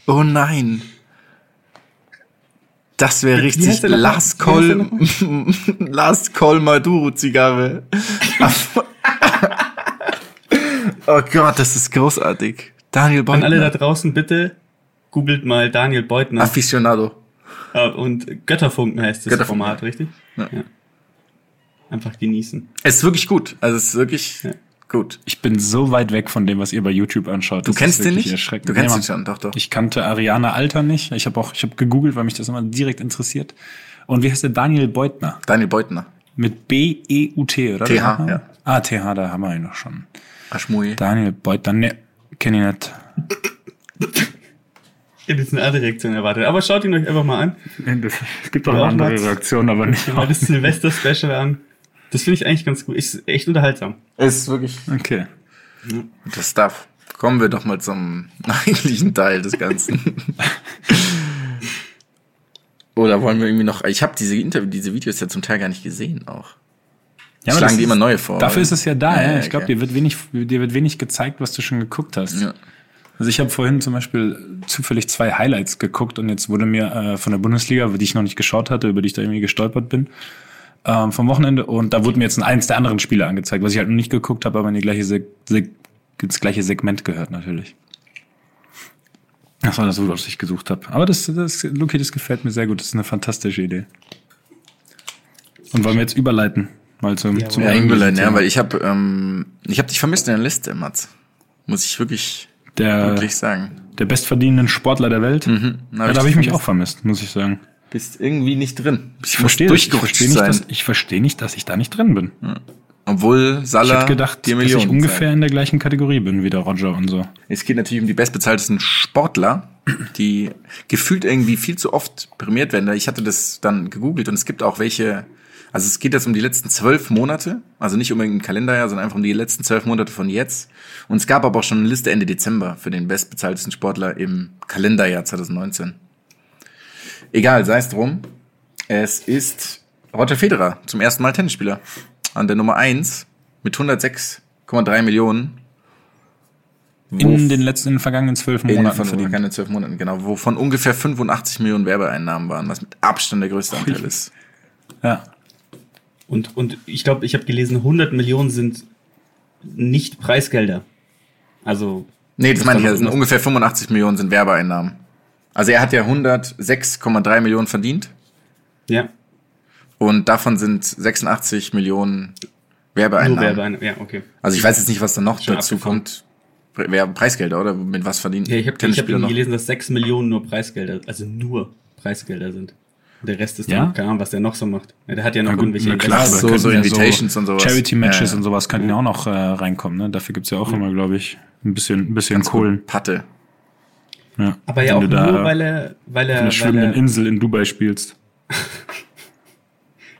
Oh nein. Das wäre richtig? Last Call, Last Call Maduro Zigarre. oh Gott, das ist großartig. Daniel An alle da Beutner. draußen bitte googelt mal Daniel Beutner Aficionado. äh, und Götterfunken heißt das Götterfunken, Format, richtig? Ja. Einfach genießen. Es ist wirklich gut. Also es ist wirklich Ja. Gut. Ich bin so weit weg von dem, was ihr bei YouTube anschaut. Du Das kennst den nicht? Erschreckend. Du kennst Nee, ihn schon, doch, doch. Ich kannte Ariana Alter nicht. Ich habe auch, ich habe gegoogelt, weil mich das immer direkt interessiert. Und wie heißt der? Daniel Beutner. Daniel Beutner. Mit B-E-U-T, oder? TH, ja. Ah, TH, da haben wir ihn noch schon. Aschmui. Daniel Beutner, ne, kenn ich nicht. Ich hätte jetzt eine andere Reaktion erwartet. Aber schaut ihn euch einfach mal an. Es gibt auch eine andere Reaktion, aber nicht. Schaut mal das Silvester-Special an. Das finde ich eigentlich ganz gut. Ist echt unterhaltsam. Ist wirklich Okay. Das Stuff. Kommen wir doch mal zum eigentlichen Teil des Ganzen. Oder wollen wir irgendwie noch. Ich habe diese Interview, diese Videos ja zum Teil gar nicht gesehen auch. Ja, Schlagen die immer neue vor. Dafür ist es ja da, Ja, ja. ja, Ich glaube, okay. dir wird wenig, dir wird wenig gezeigt, was du schon geguckt hast. Ja. Also ich habe vorhin zum Beispiel zufällig zwei Highlights geguckt und jetzt wurde mir äh, von der Bundesliga, die ich noch nicht geschaut hatte, über die ich da irgendwie gestolpert bin, ähm, vom Wochenende und da wurde mir jetzt ein, eins der anderen Spiele angezeigt, was ich halt noch nicht geguckt habe, aber in die gleiche Seg Seg ins gleiche Segment gehört natürlich. Das war das, was ich gesucht habe. Aber das, das, Luki, das gefällt mir sehr gut. Das ist eine fantastische Idee. Und wollen wir jetzt überleiten? Mal zum, Ja, zum Ja, Ingolin, ja, weil ich habe ähm, ich habe dich vermisst in der Liste, Mats. Muss ich wirklich, der, wirklich sagen. der bestverdienenden Sportler der Welt. Mhm, Ja, da habe ich mich auch vermisst, muss ich sagen. Bist irgendwie nicht drin. Ich, Ich verstehe das. Ich verstehe nicht, sein. dass, ich verstehe nicht, dass ich da nicht drin bin. Obwohl Ich Salah hätte gedacht, dass ich ungefähr zahlt. in der gleichen Kategorie bin wie der Roger und so. Es geht natürlich um die bestbezahltesten Sportler, die gefühlt irgendwie viel zu oft prämiert werden. Ich hatte das dann gegoogelt und es gibt auch welche, also es geht jetzt um die letzten zwölf Monate, also nicht um irgendein Kalenderjahr, sondern einfach um die letzten zwölf Monate von jetzt. Und es gab aber auch schon eine Liste Ende Dezember für den bestbezahltesten Sportler im Kalenderjahr 2019. Egal, sei es drum. Es ist Roger Federer, zum ersten Mal Tennisspieler. An der Nummer eins mit 106,3 Millionen. In den letzten, in den vergangenen zwölf In den Monaten von verdient. keine zwölf Monaten, genau, wovon ungefähr 85 Millionen Werbeeinnahmen waren, was mit Abstand der größte Anteil ist. Ja. Und, und ich glaube, ich habe gelesen, 100 Millionen sind nicht Preisgelder. Also. Nee, das Das meine ich ja, irgendwas- ungefähr 85 Millionen sind Werbeeinnahmen. Also er hat ja 106,3 Millionen verdient Ja, und davon sind 86 Millionen nur Werbeeinnahmen. Werbeeinnahmen. Ja, okay. Also ich weiß jetzt nicht, was da noch Schon dazu abgefahren. kommt. Pre- Wer Preisgelder oder mit was verdient Ja, ich habe ich hab Tennisspieler irgendwie noch? gelesen, dass 6 Millionen nur Preisgelder, also nur Preisgelder sind. Und der Rest ist Ja? dann, keine Ahnung, was der noch so macht. Ja, der hat ja noch gut, irgendwelche klar, so, so ja Invitations und sowas. Charity-Matches Ja, ja. und sowas könnten ja auch noch äh, reinkommen. Ne? Dafür gibt's ja auch immer, glaube ich, ein bisschen, ein bisschen Ganz Kohlen. Patte. Ja. Aber ja auch nur, weil er, weil auf er, einer weil schwimmenden Insel in Dubai spielst.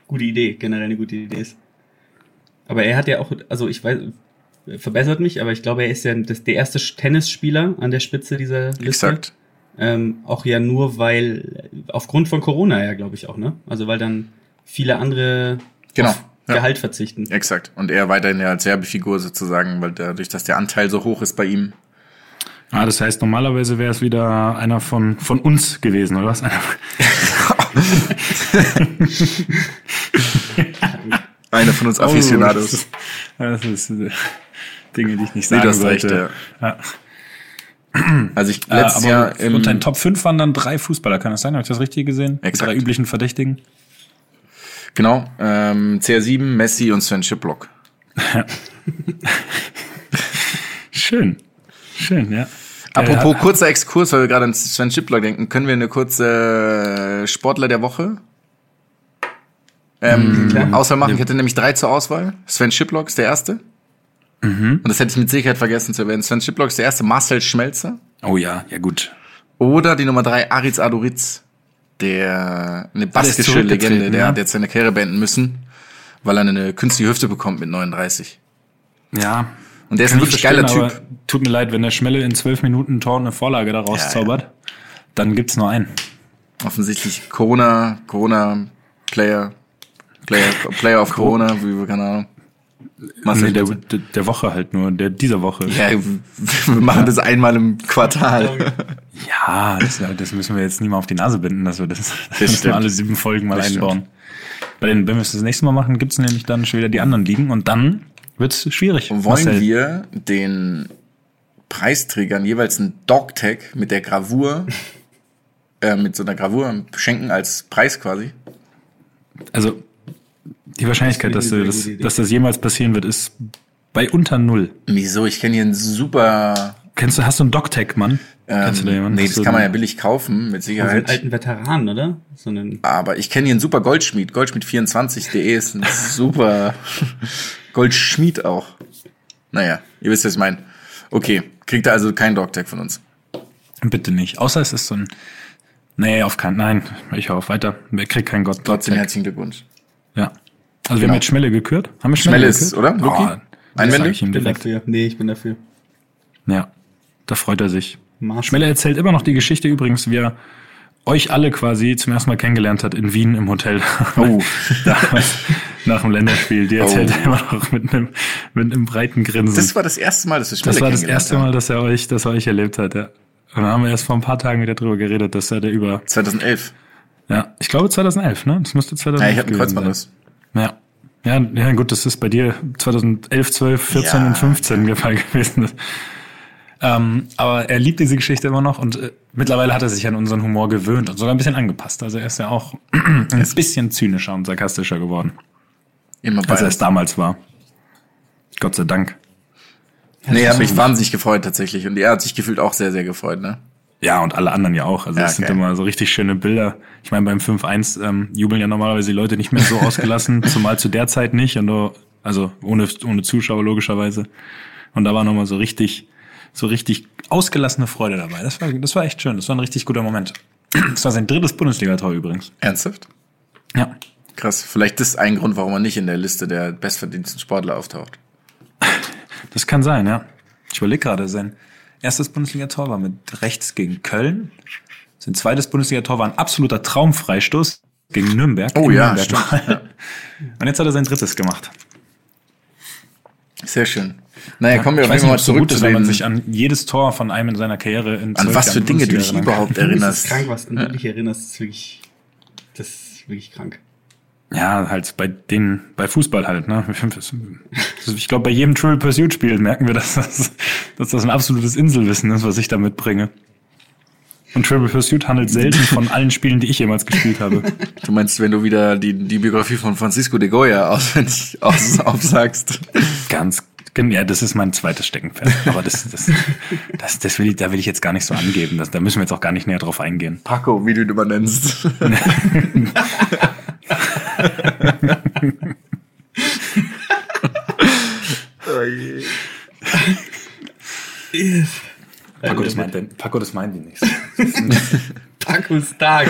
gute Idee, generell eine gute Idee ist. Aber er hat ja auch, also ich weiß, verbessert mich, aber ich glaube, er ist ja das, der erste Tennisspieler an der Spitze dieser Liste. Exakt. Ähm, auch ja nur, weil, aufgrund von Corona ja, glaube ich auch, ne? Also weil dann viele andere Genau, auf ja. Gehalt verzichten. Exakt. Und er weiterhin ja als Werbefigur sozusagen, weil dadurch, dass der Anteil so hoch ist bei ihm. Ah, das heißt, normalerweise wäre es wieder einer von, von uns gewesen, oder was? Einer, von uns Aficionados. Oh, das ist äh, Dinge, die ich nicht Nee, sagen du hast recht, wollte. ja. Ja. Also ich Äh, letztes aber Jahr im, unter den Top 5 waren dann drei Fußballer, kann das sein? Habe ich das richtig gesehen? Die Exakt. drei üblichen Verdächtigen. genau, ähm, CR7, Messi und Sven Schiplock. Schön. Schön, ja. Apropos Äh, kurzer Exkurs, weil wir gerade an Sven Schiplock denken, können wir eine kurze äh, Sportler der Woche ähm, Auswahl machen? Ich hätte nämlich drei zur Auswahl. Sven Schiplock ist der erste. Mhm. Und das hätte ich mit Sicherheit vergessen zu erwähnen. Sven Schiplock ist der erste, Marcel Schmelzer. oh ja, ja gut. Oder die Nummer drei, Aritz Adoritz, der eine baskische Legende, der ja. hat jetzt seine Karriere beenden müssen, weil er eine künstliche Hüfte bekommt mit 39. Ja. Und der ist ein wirklich geiler Typ. Tut mir leid, wenn der Schmelle in zwölf Minuten Tor eine Vorlage daraus Ja, ja. zaubert, dann gibt's nur einen. Offensichtlich Corona, Corona Player, Player, Player of Corona, wie keine Ahnung. Marcel Nee, der, der, der Woche halt nur, der dieser Woche. ja, wir machen das einmal im Quartal. Ja, das, das müssen wir jetzt nie mal auf die Nase binden, dass wir das, das müssen wir alle sieben Folgen mal Das stimmt. einbauen. Bei den, wenn wir es das nächste Mal machen, gibt's nämlich dann schon wieder die anderen Ligen und dann wird's schwierig. Wollen Marcel. wir den Preisträgern jeweils einen Dogtag mit der Gravur, äh, mit so einer Gravur schenken als Preis quasi? Also die Wahrscheinlichkeit, Das dass, du ich eine das, sehr gute Idee. dass das jemals passieren wird, ist bei unter null. Wieso? Ich kenne hier einen super. Kennst du, hast du einen Dogtag, Mann? Ähm, Kennst du da jemanden? nee, Hast das kann man ja einen- billig kaufen, mit So einen Sicherheit. alten Veteranen, oder? So einen Aber ich kenne hier einen super Goldschmied. Goldschmied24.de ist ein super Goldschmied auch. Naja, ihr wisst, was ich meine. Okay, kriegt er also keinen Dogtag von uns. Bitte nicht. Außer es ist so ein. Nee, auf keinen. Nein, ich hoffe weiter. Wer kriegt keinen Gott. Trotzdem herzlichen Glückwunsch. Ja. Also wir Genau. haben jetzt Schmelle gekürt. Haben wir Schmelle Schmelle, ist, oder? Luki? Oh, Einwändig? sag ich ihm Ich bin dafür. Nee, ich bin dafür. Ja, da freut er sich. Marcel. Schmelle erzählt immer noch die Geschichte übrigens, wie er euch alle quasi zum ersten Mal kennengelernt hat in Wien im Hotel. Oh. Damals, nach dem Länderspiel. Die erzählt Oh. er immer noch mit einem, mit einem breiten Grinsen. Das war das erste Mal, dass Schmelle Das war das erste. Mal, dass er euch, dass er euch erlebt hat, ja. Und dann haben wir erst vor ein paar Tagen wieder drüber geredet, dass er der über, 2011. ja, ich glaube 2011, ne? Das müsste 2011 Ja, ich hatte einen Kreuzbandriss. Ja. Ja, ja, gut, das ist bei dir 2011, 12, 14 Ja. und 15 der Fall gewesen. Ähm, aber er liebt diese Geschichte immer noch und äh, mittlerweile hat er sich an unseren Humor gewöhnt und sogar ein bisschen angepasst. Also er ist ja auch ein bisschen zynischer und sarkastischer geworden, Immer als er es damals war. Gott sei Dank. Nee, er hat mich wahnsinnig gefreut tatsächlich. Und er hat sich gefühlt auch sehr, sehr gefreut, ne? Ja, und alle anderen ja auch. Also Ja, das sind immer so richtig schöne Bilder. Ich meine, beim 5-1 ähm, jubeln ja normalerweise die Leute nicht mehr so ausgelassen, zumal zu der Zeit nicht. Und nur, also ohne, ohne Zuschauer logischerweise. Und da war nochmal so richtig, so richtig ausgelassene Freude dabei. Das war, das war echt schön. Das war ein richtig guter Moment. Das war sein drittes Bundesligator übrigens. Ernsthaft? Ja. Krass. Vielleicht ist ein Grund, warum er nicht in der Liste der bestverdiensten Sportler auftaucht. Das kann sein, ja. Ich überlege gerade, sein erstes Bundesligator war mit rechts gegen Köln. Sein zweites Bundesligator war ein absoluter Traumfreistoß gegen Nürnberg. Oh ja, Nürnberg stimmt. mal. Und jetzt hat er sein drittes gemacht. Sehr schön. Naja, kommen wir ich auf weiß jeden Fall nicht, ob es so zurück gut zu ist, wenn man sich an jedes Tor von einem in seiner Karriere in an was für Dinge du dich überhaupt Das erinnerst. ist krank, was du dich erinnerst. Das ist wirklich, das ist wirklich krank. Ja, halt bei den, bei Fußball halt, ne? Ich glaube, bei jedem Triple Pursuit Spiel merken wir, dass das, dass das ein absolutes Inselwissen ist, was ich da mitbringe. Und Triple Pursuit handelt selten von allen Spielen, die ich jemals gespielt habe. Du meinst, wenn du wieder die, die Biografie von Francisco de Goya auswendig aus, aufsagst. Ganz, ja, das ist mein zweites Steckenpferd. Aber das, das, das, das will ich, da will ich jetzt gar nicht so angeben. Das, da müssen wir jetzt auch gar nicht näher drauf eingehen. Paco, wie du ihn immer nennst. oh je. Paco, das meint, der- Paco, das meint die nicht. Tacos Tag.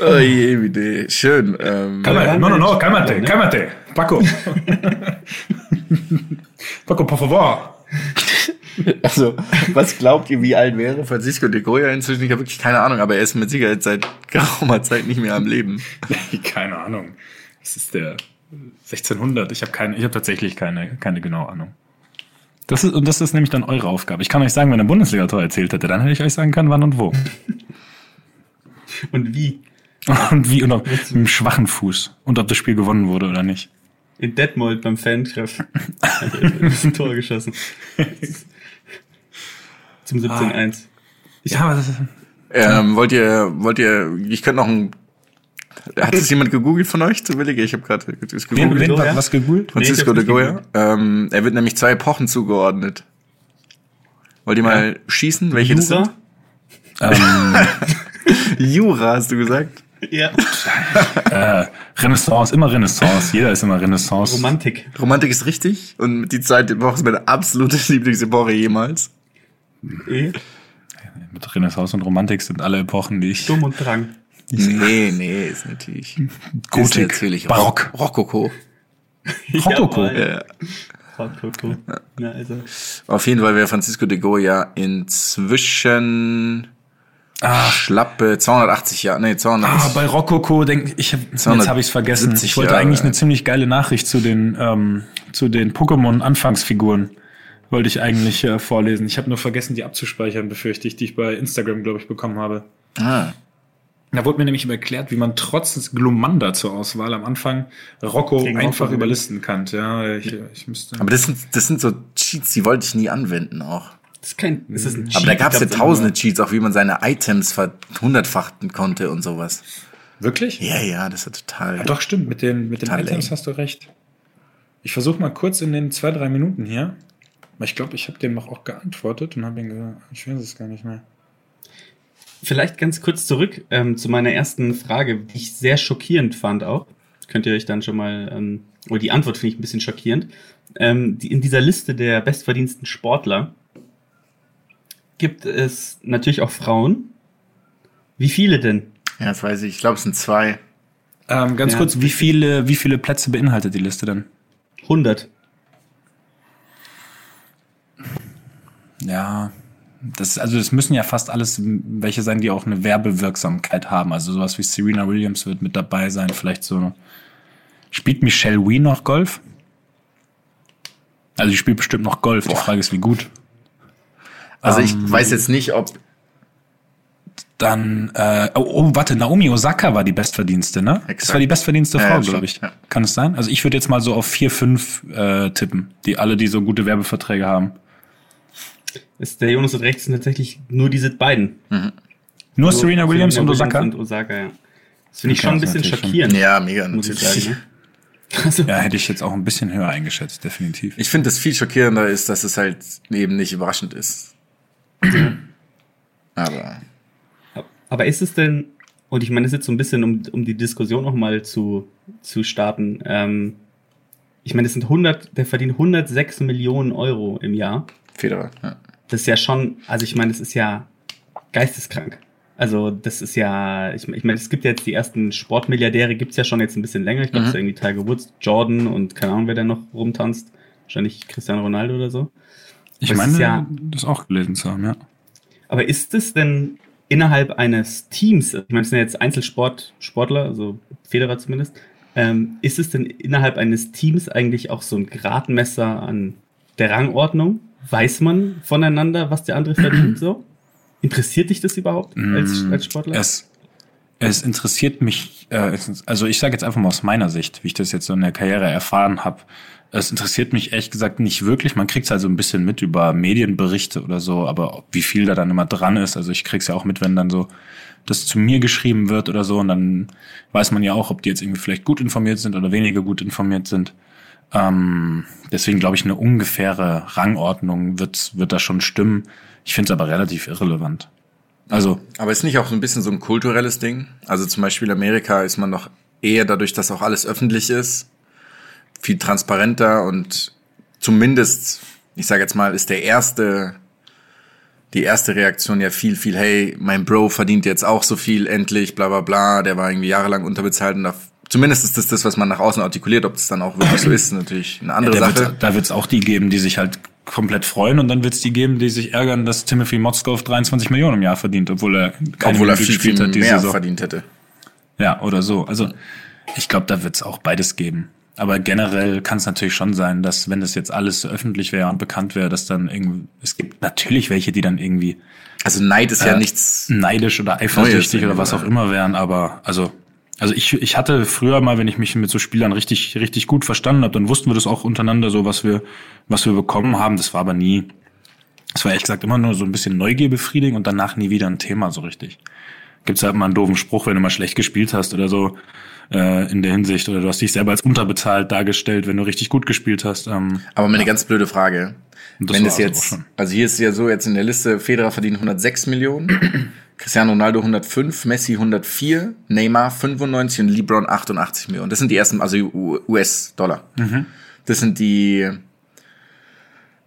Oh je, wie de. Schön. Ähm, Calmate, no, no, no, calmate, calmate. Paco. Paco, por favor. Also, was glaubt ihr, wie alt wäre Francisco de Goya inzwischen? Ich habe wirklich keine Ahnung, aber er ist mit Sicherheit seit geraumer Zeit nicht mehr am Leben. keine Ahnung. Das ist der 1600. Ich habe keine, ich habe tatsächlich keine, keine genaue Ahnung. Das ist, und das ist nämlich dann eure Aufgabe. Ich kann euch sagen, wenn er Bundesliga-Tor erzählt hätte, dann hätte ich euch sagen können, wann und wo. Und wie? Und wie, und ob mit einem schwachen Fuß. Und ob das Spiel gewonnen wurde oder nicht. In Detmold beim Fantreff. Hat er ein Tor geschossen. Zum 17-1. Ja, aber das ist, Ähm, wollt ihr, wollt ihr, ich könnte noch ein, hat das jemand gegoogelt von euch zufällig? Ich habe gerade gegoogelt. wen, was gegoogelt? Francisco Nee, de ich Goya. Ähm, er wird nämlich zwei Epochen zugeordnet. Wollt ihr mal schießen, welche das Jura? sind? Ähm, Jura, hast du gesagt? Ja. äh, Renaissance, immer Renaissance. Jeder ist immer Renaissance. Romantik. Romantik ist richtig und die zweite Epoche ist meine absolute Lieblingsepoche jemals. Eh. Mit Renaissance und Romantik sind alle Epochen, die ich. Sturm und Drang. Nee, nee, ist natürlich. Gotik, ist natürlich Barock. Rock, Rokoko. Rokoko. Ja. Rokoko. Ja, also. Auf jeden Fall wäre Francisco de Goya inzwischen Ah, schlappe 280 Jahre, nee, 200. Ah, bei Rokoko denke ich, hab, jetzt 270 habe ich es vergessen. Ich wollte Jahre eigentlich eine ziemlich geile Nachricht zu den ähm, zu den Pokémon Anfangsfiguren wollte ich eigentlich äh, vorlesen. Ich habe nur vergessen, die abzuspeichern, befürchte ich, die ich bei Instagram, glaube ich, bekommen habe. ah, Da wurde mir nämlich erklärt, wie man trotz des Glumanda zur Auswahl am Anfang Rocco Gegen einfach Rocco überlisten kann. Ja, ich, ich müsste. aber das sind, das sind so Cheats, die wollte ich nie anwenden auch. Das ist kein, ist das ein Aber da Cheat? gab es ja tausende das Cheats, auch wie man seine Items verhundertfachten konnte und sowas. Wirklich? Ja, ja, das ist total. Ja, doch, stimmt. Mit den, mit den Items lame. hast du recht. Ich versuche mal kurz in den zwei, drei Minuten hier. Ich glaube, ich habe dem noch auch geantwortet und habe ihn gesagt, ich weiß es gar nicht mehr. Vielleicht ganz kurz zurück ähm, zu meiner ersten Frage, die ich sehr schockierend fand auch. Könnt ihr euch dann schon mal, ähm, oder die Antwort finde ich ein bisschen schockierend. Ähm, die, in dieser Liste der bestverdiensten Sportler gibt es natürlich auch Frauen. Wie viele denn? Ja, das weiß ich. Ich glaube, es sind zwei. Ähm, ganz Ja. kurz, wie viele, wie viele Plätze beinhaltet die Liste denn? 100. Ja, das, also das müssen ja fast alles welche sein, die auch eine Werbewirksamkeit haben. Also sowas wie Serena Williams wird mit dabei sein. Vielleicht so. Spielt Michelle Wee noch Golf? Also die spielt bestimmt noch Golf. Die Boah. Frage ist, wie gut. Also ich Ähm, weiß jetzt nicht, ob. Dann, äh, oh, oh, warte, Naomi Osaka war die bestverdienste, ne? Das Exakt. war die bestverdienste Frau, ja, glaube ich. ja. Kann es sein? Also ich würde jetzt mal so auf vier, fünf äh, tippen, die alle, die so gute Werbeverträge haben. Ist der Jonas hat recht, es sind tatsächlich nur diese beiden. Nur Serena Williams Serena und Osaka? Und Osaka, ja. Das finde ich schon ein bisschen natürlich schon- schockierend, Ja, mega, muss ich sagen. Ne? Also, Ja, hätte ich jetzt auch ein bisschen höher eingeschätzt, definitiv. Ich finde, das viel schockierender ist, dass es halt eben nicht überraschend ist. Aber. Aber ist es denn, und ich meine, das ist jetzt so ein bisschen, um, um die Diskussion noch mal zu, zu starten, ähm, ich meine, das sind 100, der verdient 106 Millionen Euro im Jahr. Federer, ja. Das ist ja schon, also ich meine, das ist ja geisteskrank. Also das ist ja, ich, ich meine, es gibt ja jetzt die ersten Sportmilliardäre, gibt's ja schon jetzt ein bisschen länger. Ich glaube, Mhm. es ist irgendwie Tiger Woods, Jordan und keine Ahnung, wer da noch rumtanzt. Wahrscheinlich Cristiano Ronaldo oder so. Ich Das meine, ist ja- das auch gelesen zu haben, ja. Aber ist es denn innerhalb eines Teams, ich meine, es sind ja jetzt Einzelsportler, also Federer zumindest, ähm, ist es denn innerhalb eines Teams eigentlich auch so ein Gradmesser an der Rangordnung? Weiß man voneinander, was der andere verdient so? Interessiert dich das überhaupt als, Mm, als Sportler? Es, es interessiert mich, äh, es- also ich sage jetzt einfach mal aus meiner Sicht, wie ich das jetzt so in der Karriere erfahren habe. Es interessiert mich ehrlich gesagt nicht wirklich. Man kriegt es halt so ein bisschen mit über Medienberichte oder so, aber wie viel da dann immer dran ist. Also ich krieg's ja auch mit, wenn dann so das zu mir geschrieben wird oder so und dann weiß man ja auch, ob die jetzt irgendwie vielleicht gut informiert sind oder weniger gut informiert sind. Ähm, deswegen glaube ich, eine ungefähre Rangordnung wird, wird da schon stimmen. Ich finde es aber relativ irrelevant. Also, Aber ist nicht auch so ein bisschen so ein kulturelles Ding? Also zum Beispiel Amerika ist man doch eher dadurch, dass auch alles öffentlich ist, viel transparenter und zumindest, ich sage jetzt mal, ist der erste, die erste Reaktion ja viel, viel, hey, mein Bro verdient jetzt auch so viel, endlich, bla bla bla, der war irgendwie jahrelang unterbezahlt und da, zumindest ist das das, was man nach außen artikuliert, ob das dann auch wirklich so ist, natürlich eine andere Ja, Sache. wird's- da wird es auch die geben, die sich halt komplett freuen und dann wird es die geben, die sich ärgern, dass Timothy Motzkov 23 Millionen im Jahr verdient, obwohl er keine Obwohl er viel, gespielt hat diese mehr Saison. verdient hätte. Ja, oder so. Also ich glaube, da wird es auch beides geben. Aber generell kann es natürlich schon sein, dass wenn das jetzt alles so öffentlich wäre und bekannt wäre, dass dann irgendwie, es gibt natürlich welche, die dann irgendwie Also Neid ist ja Äh, nichts. neidisch oder eifersüchtig oder was auch immer wären, aber also also ich, ich hatte früher mal, wenn ich mich mit so Spielern richtig richtig gut verstanden habe, dann wussten wir das auch untereinander so, was wir was wir bekommen haben. Das war aber nie, das war ehrlich gesagt immer nur so ein bisschen Neugier befriedigen und danach nie wieder ein Thema so richtig. Gibt's halt mal einen doofen Spruch, wenn du mal schlecht gespielt hast oder so äh, in der Hinsicht oder du hast dich selber als unterbezahlt dargestellt, wenn du richtig gut gespielt hast. Ähm, Aber mal eine ganz blöde Frage. Das Wenn es aber jetzt, also hier ist ja so jetzt in der Liste, Federer verdient 106 Millionen, Cristiano Ronaldo 105, Messi 104, Neymar 95 und LeBron 88 Millionen. Das sind die ersten, also US-Dollar. Mhm. Das sind die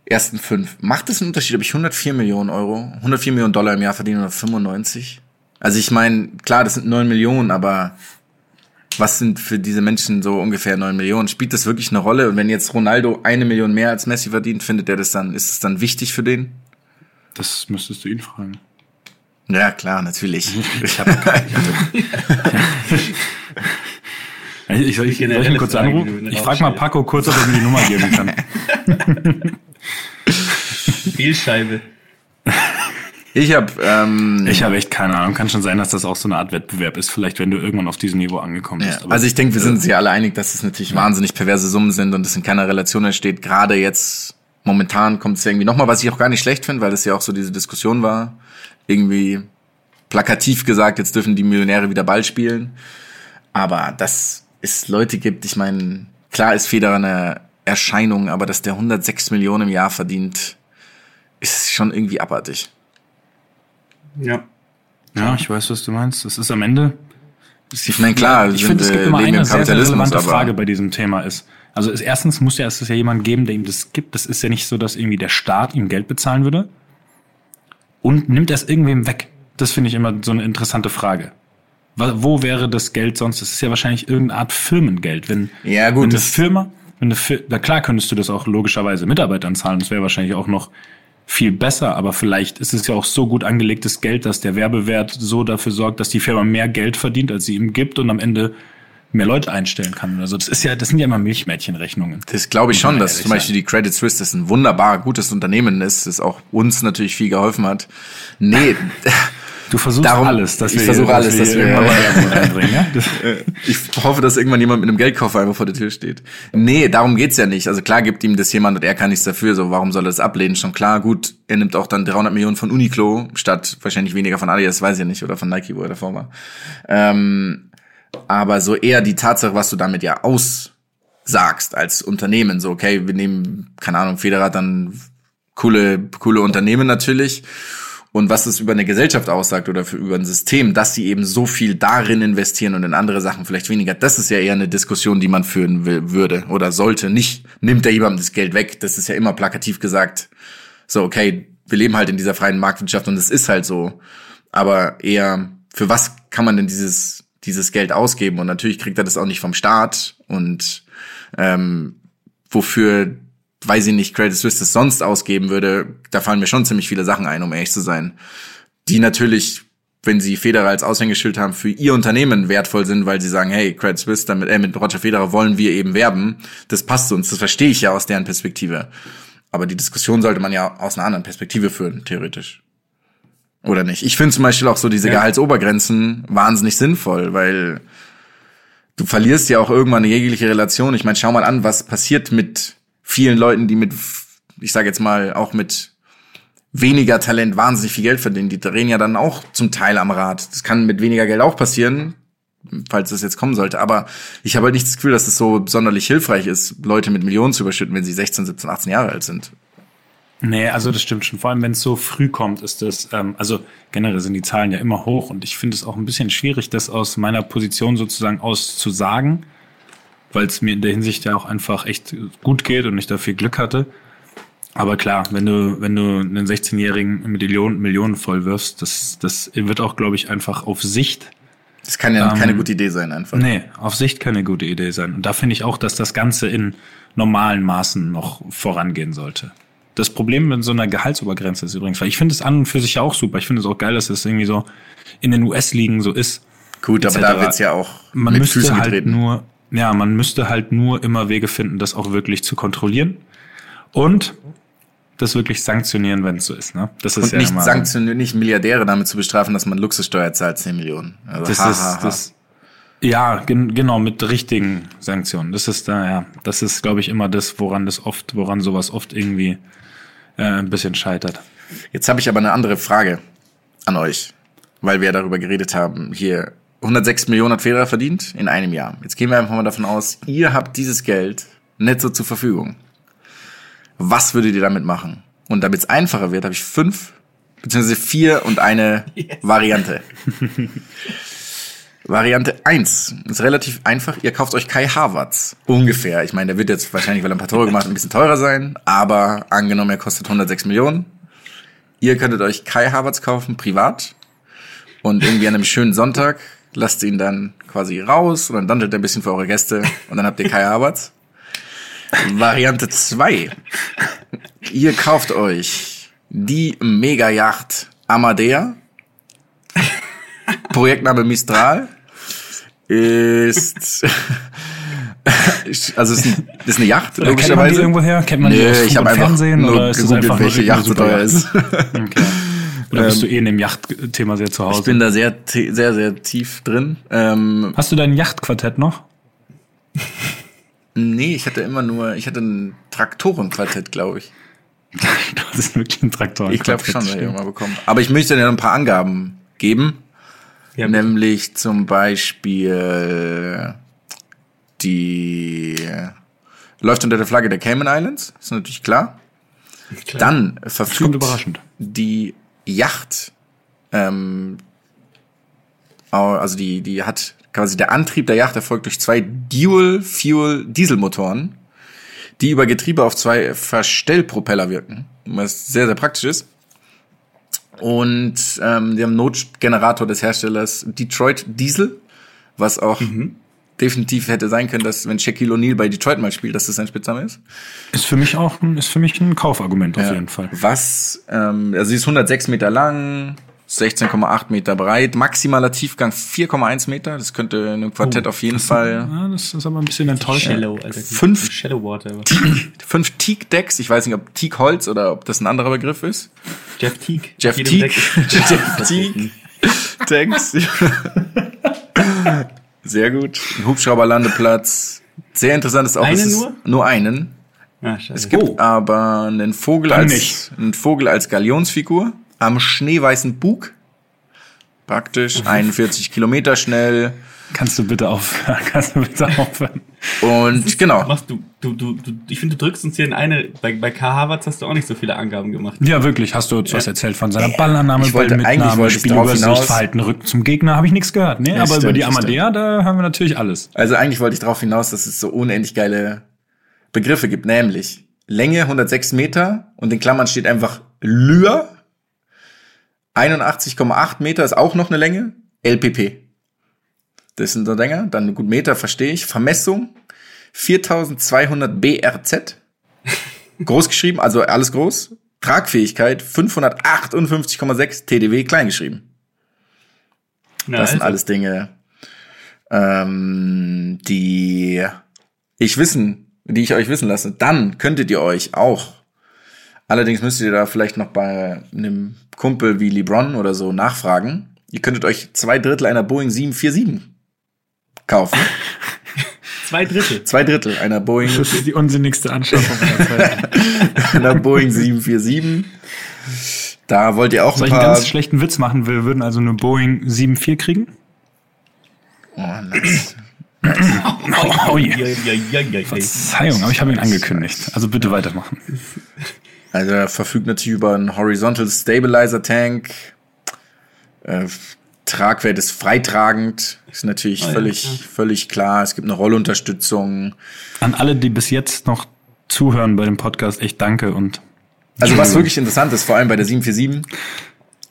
ersten fünf. Macht es einen Unterschied, ob ich 104 Millionen Euro, 104 Millionen Dollar im Jahr verdiene oder 95? Also ich meine, klar, das sind 9 Millionen, aber was sind für diese Menschen so ungefähr 9 Millionen? Spielt das wirklich eine Rolle? Und wenn jetzt Ronaldo eine Million mehr als Messi verdient, findet er das dann, ist es dann wichtig für den? Das müsstest du ihn fragen. Ja, klar, natürlich. Ich habe ich, ich, soll ich, soll ich ihn kurz anrufen? Ich frage mal. Paco kurz, ob er mir die Nummer geben kann. Spielscheibe. Ich habe, ähm, Ich habe echt keine Ahnung. Kann schon sein, dass das auch so eine Art Wettbewerb ist. Vielleicht, wenn du irgendwann auf diesem Niveau angekommen bist. ja, also ich denke, wir sind uns ja alle einig, dass es natürlich wahnsinnig perverse Summen sind und es in keiner Relation entsteht. Gerade jetzt, momentan kommt es ja irgendwie nochmal, was ich auch gar nicht schlecht finde, weil das ja auch so diese Diskussion war. Irgendwie plakativ gesagt, jetzt dürfen die Millionäre wieder Ball spielen. Aber dass es Leute gibt, ich meine, klar ist Federer eine Erscheinung, aber dass der 106 Millionen im Jahr verdient, ist schon irgendwie abartig. Ja. ja, ich weiß, was du meinst. Das ist am Ende. Ich meine, klar, ich finde, es gibt immer eine sehr, sehr relevante Frage bei diesem Thema ist. Also ist, erstens muss ja, es ist ja jemand geben, der ihm das gibt. Das ist ja nicht so, dass irgendwie der Staat ihm Geld bezahlen würde. Und nimmt er es irgendwem weg? Das finde ich immer so eine interessante Frage. Wo wäre das Geld sonst? Das ist ja wahrscheinlich irgendeine Art Firmengeld. Wenn, Ja, gut, wenn eine das- Firma, wenn eine Fir na klar könntest du das auch logischerweise Mitarbeitern zahlen. Das wäre wahrscheinlich auch noch viel besser, aber vielleicht ist es ja auch so gut angelegtes Geld, dass der Werbewert so dafür sorgt, dass die Firma mehr Geld verdient, als sie ihm gibt und am Ende mehr Leute einstellen kann. Also das ist ja, das sind ja immer Milchmädchenrechnungen. Das glaube ich schon, dass zum Beispiel die Credit Suisse das ein wunderbar gutes Unternehmen ist, das auch uns natürlich viel geholfen hat. Nee, Du versuchst Darum- alles, dass ich wir versuche alles, dass wir- irgendwann mal Werbung reinbringen. Ja? Das, ich hoffe, dass irgendwann jemand mit einem Geldkoffer einfach vor der Tür steht. Nee, darum geht's ja nicht. Also klar gibt ihm das jemand und er kann nichts dafür, so warum soll er das ablehnen? Schon klar, gut, er nimmt auch dann 300 Millionen von Uniqlo statt wahrscheinlich weniger von Adidas, weiß ich nicht, oder von Nike, wo er davor war. Ähm, aber so eher die Tatsache, was du damit ja aussagst als Unternehmen, so okay, wir nehmen, keine Ahnung, Federer dann coole, coole Unternehmen natürlich. Und was es über eine Gesellschaft aussagt oder für, über ein System, dass sie eben so viel darin investieren und in andere Sachen vielleicht weniger, das ist ja eher eine Diskussion, die man führen will, würde oder sollte. Nicht, nimmt er jemandem das Geld weg. Das ist ja immer plakativ gesagt. So, okay, wir leben halt in dieser freien Marktwirtschaft und es ist halt so. Aber eher, für was kann man denn dieses, dieses Geld ausgeben? Und natürlich kriegt er das auch nicht vom Staat und ähm, wofür, weiß ich nicht, Credit Suisse das sonst ausgeben würde, da fallen mir schon ziemlich viele Sachen ein, um ehrlich zu sein. Die natürlich, wenn sie Federer als Aushängeschild haben, für ihr Unternehmen wertvoll sind, weil sie sagen, hey, Credit Suisse, damit, äh, mit Roger Federer wollen wir eben werben. Das passt uns, das verstehe ich ja aus deren Perspektive. Aber die Diskussion sollte man ja aus einer anderen Perspektive führen, theoretisch. Oder nicht? Ich finde zum Beispiel auch so diese Ja. Gehaltsobergrenzen wahnsinnig sinnvoll, weil du verlierst ja auch irgendwann eine jegliche Relation. Ich meine, schau mal an, was passiert mit vielen Leuten, die mit, ich sage jetzt mal, auch mit weniger Talent wahnsinnig viel Geld verdienen. Die drehen ja dann auch zum Teil am Rad. Das kann mit weniger Geld auch passieren, falls das jetzt kommen sollte. Aber ich habe halt nicht das Gefühl, dass es so sonderlich hilfreich ist, Leute mit Millionen zu überschütten, wenn sie 16, 17, 18 Jahre alt sind. Nee, also das stimmt schon. Vor allem, wenn es so früh kommt, ist das, ähm, also generell sind die Zahlen ja immer hoch und ich finde es auch ein bisschen schwierig, das aus meiner Position sozusagen aus zu sagen, weil es mir in der Hinsicht ja auch einfach echt gut geht und ich da viel Glück hatte. Aber klar, wenn du, wenn du einen 16-Jährigen mit Millionen, Millionen voll wirfst, das, das wird auch, glaube ich, einfach auf Sicht Das kann ja Ähm, keine gute Idee sein, einfach. Nee, auf Sicht keine gute Idee sein. Und da finde ich auch, dass das Ganze in normalen Maßen noch vorangehen sollte. Das Problem mit so einer Gehaltsobergrenze ist übrigens, weil ich finde es an und für sich ja auch super. Ich finde es auch geil, dass es irgendwie so in den US-Ligen so ist. Gut, aber da wird's ja auch Man mit müsste Füßen halt getreten. nur, ja, man müsste halt nur immer Wege finden, das auch wirklich zu kontrollieren und das wirklich sanktionieren, wenn es so ist. Ne? Das ist Und ja nicht sanktionieren, nicht Milliardäre damit zu bestrafen, dass man Luxussteuer zahlt, 10 Millionen. Also, Das ha, ist, ha, ha. das, ja, gen genau, mit richtigen Sanktionen. Das ist da, ja, das ist, glaube ich, immer das, woran das oft, woran sowas oft irgendwie äh, ein bisschen scheitert. Jetzt habe ich aber eine andere Frage an euch, weil wir darüber geredet haben. Hier 106 Millionen hat Federer verdient in einem Jahr. Jetzt gehen wir einfach mal davon aus, ihr habt dieses Geld netto zur Verfügung. Was würdet ihr damit machen? Und damit es einfacher wird, habe ich fünf beziehungsweise vier und eine Variante. Variante 1 ist relativ einfach. Ihr kauft euch Kai Havertz. Ungefähr. Ich meine, der wird jetzt wahrscheinlich, weil er ein paar Tore gemacht hat, ein bisschen teurer sein. Aber angenommen, er kostet 106 Millionen. Ihr könntet euch Kai Havertz kaufen, privat. Und irgendwie an einem schönen Sonntag lasst ihn dann quasi raus und dann dandelt er ein bisschen für eure Gäste und dann habt ihr Kai Havertz. Variante 2. Ihr kauft euch die Mega-Yacht Amadea. Projektname Mistral. Ist. Also es ist, ein, ist eine Yacht, Oder kennt man die logischerweise. irgendwo her? Kennt man die Nee, aus ich habe einfach Fernsehen nur oder ist es gegoogelt, einfach welche Yacht so teuer ist. Okay. Oder bist du eh in dem Yachtthema sehr zu Ich Hause? bin da sehr, sehr, sehr tief drin. Ähm, Hast du dein Yachtquartett noch? nee, ich hatte immer nur, ich hatte ein Traktorenquartett, glaube ich. Das ist wirklich ein Traktor. Ich glaube schon, das habe ich mal bekommen. Aber ich möchte dir noch ein paar Angaben geben. Ja, Nämlich zum Beispiel die läuft unter der Flagge der Cayman Islands, ist natürlich klar. klar. Dann verfügt die Yacht, ähm, also die, die hat quasi der Antrieb der Yacht erfolgt durch zwei Dual-Fuel-Dieselmotoren, die über Getriebe auf zwei Verstellpropeller wirken, was sehr, sehr praktisch ist. Und ähm, die haben einen Notgenerator des Herstellers Detroit Diesel, was auch definitiv hätte sein können, dass wenn Shaquille O'Neal bei Detroit mal spielt, dass das sein Spitzname ist. Ist für mich auch ein, ist für mich ein Kaufargument auf Ja. jeden Fall. Was, ähm, also sie ist 106 Meter lang, 16,8 Meter breit, maximaler Tiefgang 4,1 Meter. Das könnte in einem Quartett auf jeden Fall. Ja, das ist aber ein bisschen enttäuschend. Shallow, Alter. Fünf- Shallow Water. Fünf Teak-Decks, ich weiß nicht, ob Teak Holz oder ob das ein anderer Begriff ist. Jeff Teague. Jeff ist- Jeff Teague. Decks. Sehr gut. Ein Hubschrauberlandeplatz. Sehr interessant ist auch. Einen ist nur? Nur einen. Ah. Es gibt aber einen Vogel Dann als nicht. einen Vogel als Galionsfigur am schneeweißen Bug. Praktisch 41 Kilometer schnell. Kannst du bitte aufhören? Kannst du bitte aufhören? Und genau. Machst du, du, du, du, ich finde, du drückst uns hier in eine, bei, bei K. Havertz hast du auch nicht so viele Angaben gemacht. Ja, wirklich. Hast du uns was erzählt von seiner Ballannahme, Ich wollte- eigentlich Ballmitnahme, wollte ich darauf Spielübersicht, hinaus- Verhalten, Rücken zum Gegner? Habe ich nichts gehört. Nee, Ja, aber über stimmt, die das Amadea, da haben wir natürlich alles. Also eigentlich wollte ich darauf hinaus, dass es so unendlich geile Begriffe gibt, nämlich Länge 106 Meter und in Klammern steht einfach Lyr. 81,8 Meter ist auch noch eine Länge. LPP. Das sind so Dinger. Dann gut Meter verstehe ich. Vermessung 4200 BRZ. Groß geschrieben, also alles groß. Tragfähigkeit 558,6 TDW klein geschrieben. Na, Das sind also, alles Dinge, ähm, die ich wissen, die ich euch wissen lasse. Dann könntet ihr euch auch, allerdings müsstet ihr da vielleicht noch bei einem Kumpel wie LeBron oder so nachfragen. Ihr könntet euch zwei Drittel einer Boeing 747 kaufen. Zwei Drittel. Zwei Drittel einer Boeing, Das ist die unsinnigste Anschaffung aller Zeiten. einer Boeing 747. Da wollt ihr auch Soll ein ich einen paar. ganz schlechten Witz machen? Wir würden also eine Boeing 7.4 kriegen? Oh, nice. Oh ja. Verzeihung, aber ich habe ihn angekündigt. Also bitte weitermachen. Also er verfügt natürlich über einen Horizontal Stabilizer Tank. Äh, Tragwert ist freitragend. Ist natürlich ja, völlig, ja. völlig klar. Es gibt eine Rollunterstützung. An alle, die bis jetzt noch zuhören bei dem Podcast, echt danke und Also was wirklich interessant ist, vor allem bei der 747,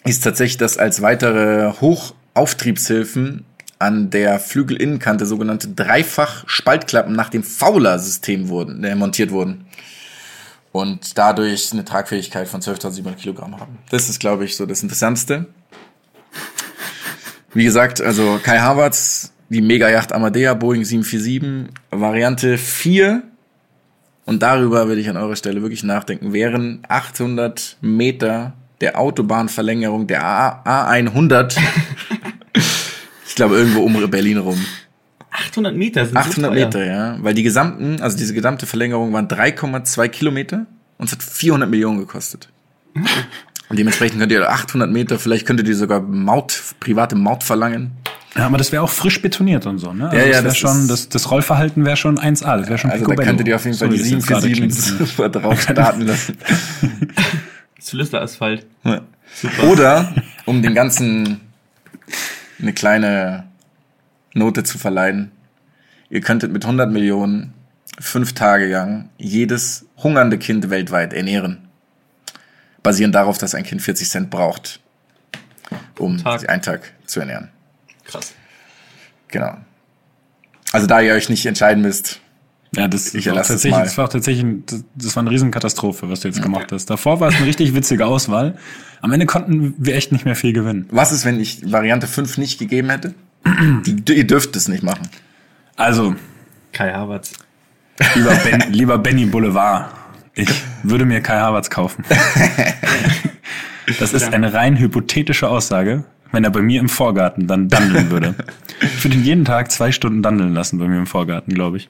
ist tatsächlich, dass als weitere Hochauftriebshilfen an der Flügelinnenkante sogenannte Dreifach-Spaltklappen nach dem Fowler-System wurden, äh, montiert wurden. Und dadurch eine Tragfähigkeit von 12.700 Kilogramm haben. Das ist, glaube ich, so das Interessantste. Wie gesagt, also Kai Havertz, die Mega-Yacht Amadea, Boeing 747, Variante 4. Und darüber würde ich an eurer Stelle wirklich nachdenken. Wären 800 Meter der Autobahnverlängerung der A A100, ich glaube irgendwo um Berlin rum. 800 Meter sind 800 so teuer. Meter, ja. Weil die gesamten, also diese gesamte Verlängerung waren 3,2 Kilometer und es hat 400 Millionen gekostet. Und dementsprechend könnt ihr 800 Meter, vielleicht könntet ihr sogar Maut, private Maut verlangen. Ja, aber das wäre auch frisch betoniert und so, ne? Also Ja, ja, das, das schon, das, das Rollverhalten wäre schon 1A, das wäre schon Also da könntet ihr auf jeden Fall So, die wie das jetzt gerade 747 klingt. super drauf starten lassen. Zylinderasphalt. Ja. Super. Oder, um den ganzen eine kleine Note zu verleihen, ihr könntet mit 100 Millionen fünf Tage lang jedes hungernde Kind weltweit ernähren. Basierend darauf, dass ein Kind 40 Cent braucht, um Tag. sich einen Tag zu ernähren. Krass. Genau. Also da ihr euch nicht entscheiden müsst, Ja, das, Ich war auch erlasse es tatsächlich, mal. das war tatsächlich, das war eine Riesenkatastrophe, was du jetzt gemacht hast. Davor war es eine richtig witzige Auswahl. Am Ende konnten wir echt nicht mehr viel gewinnen. was ist, wenn ich Variante 5 nicht gegeben hätte? Die, ihr dürft es nicht machen. Also, Kai Havertz. lieber, ben, lieber Benny Boulevard, ich würde mir Kai Havertz kaufen. Das ist eine rein hypothetische Aussage, wenn er bei mir im Vorgarten dann dandeln würde. Ich würde ihn jeden Tag zwei Stunden dandeln lassen bei mir im Vorgarten, glaube ich.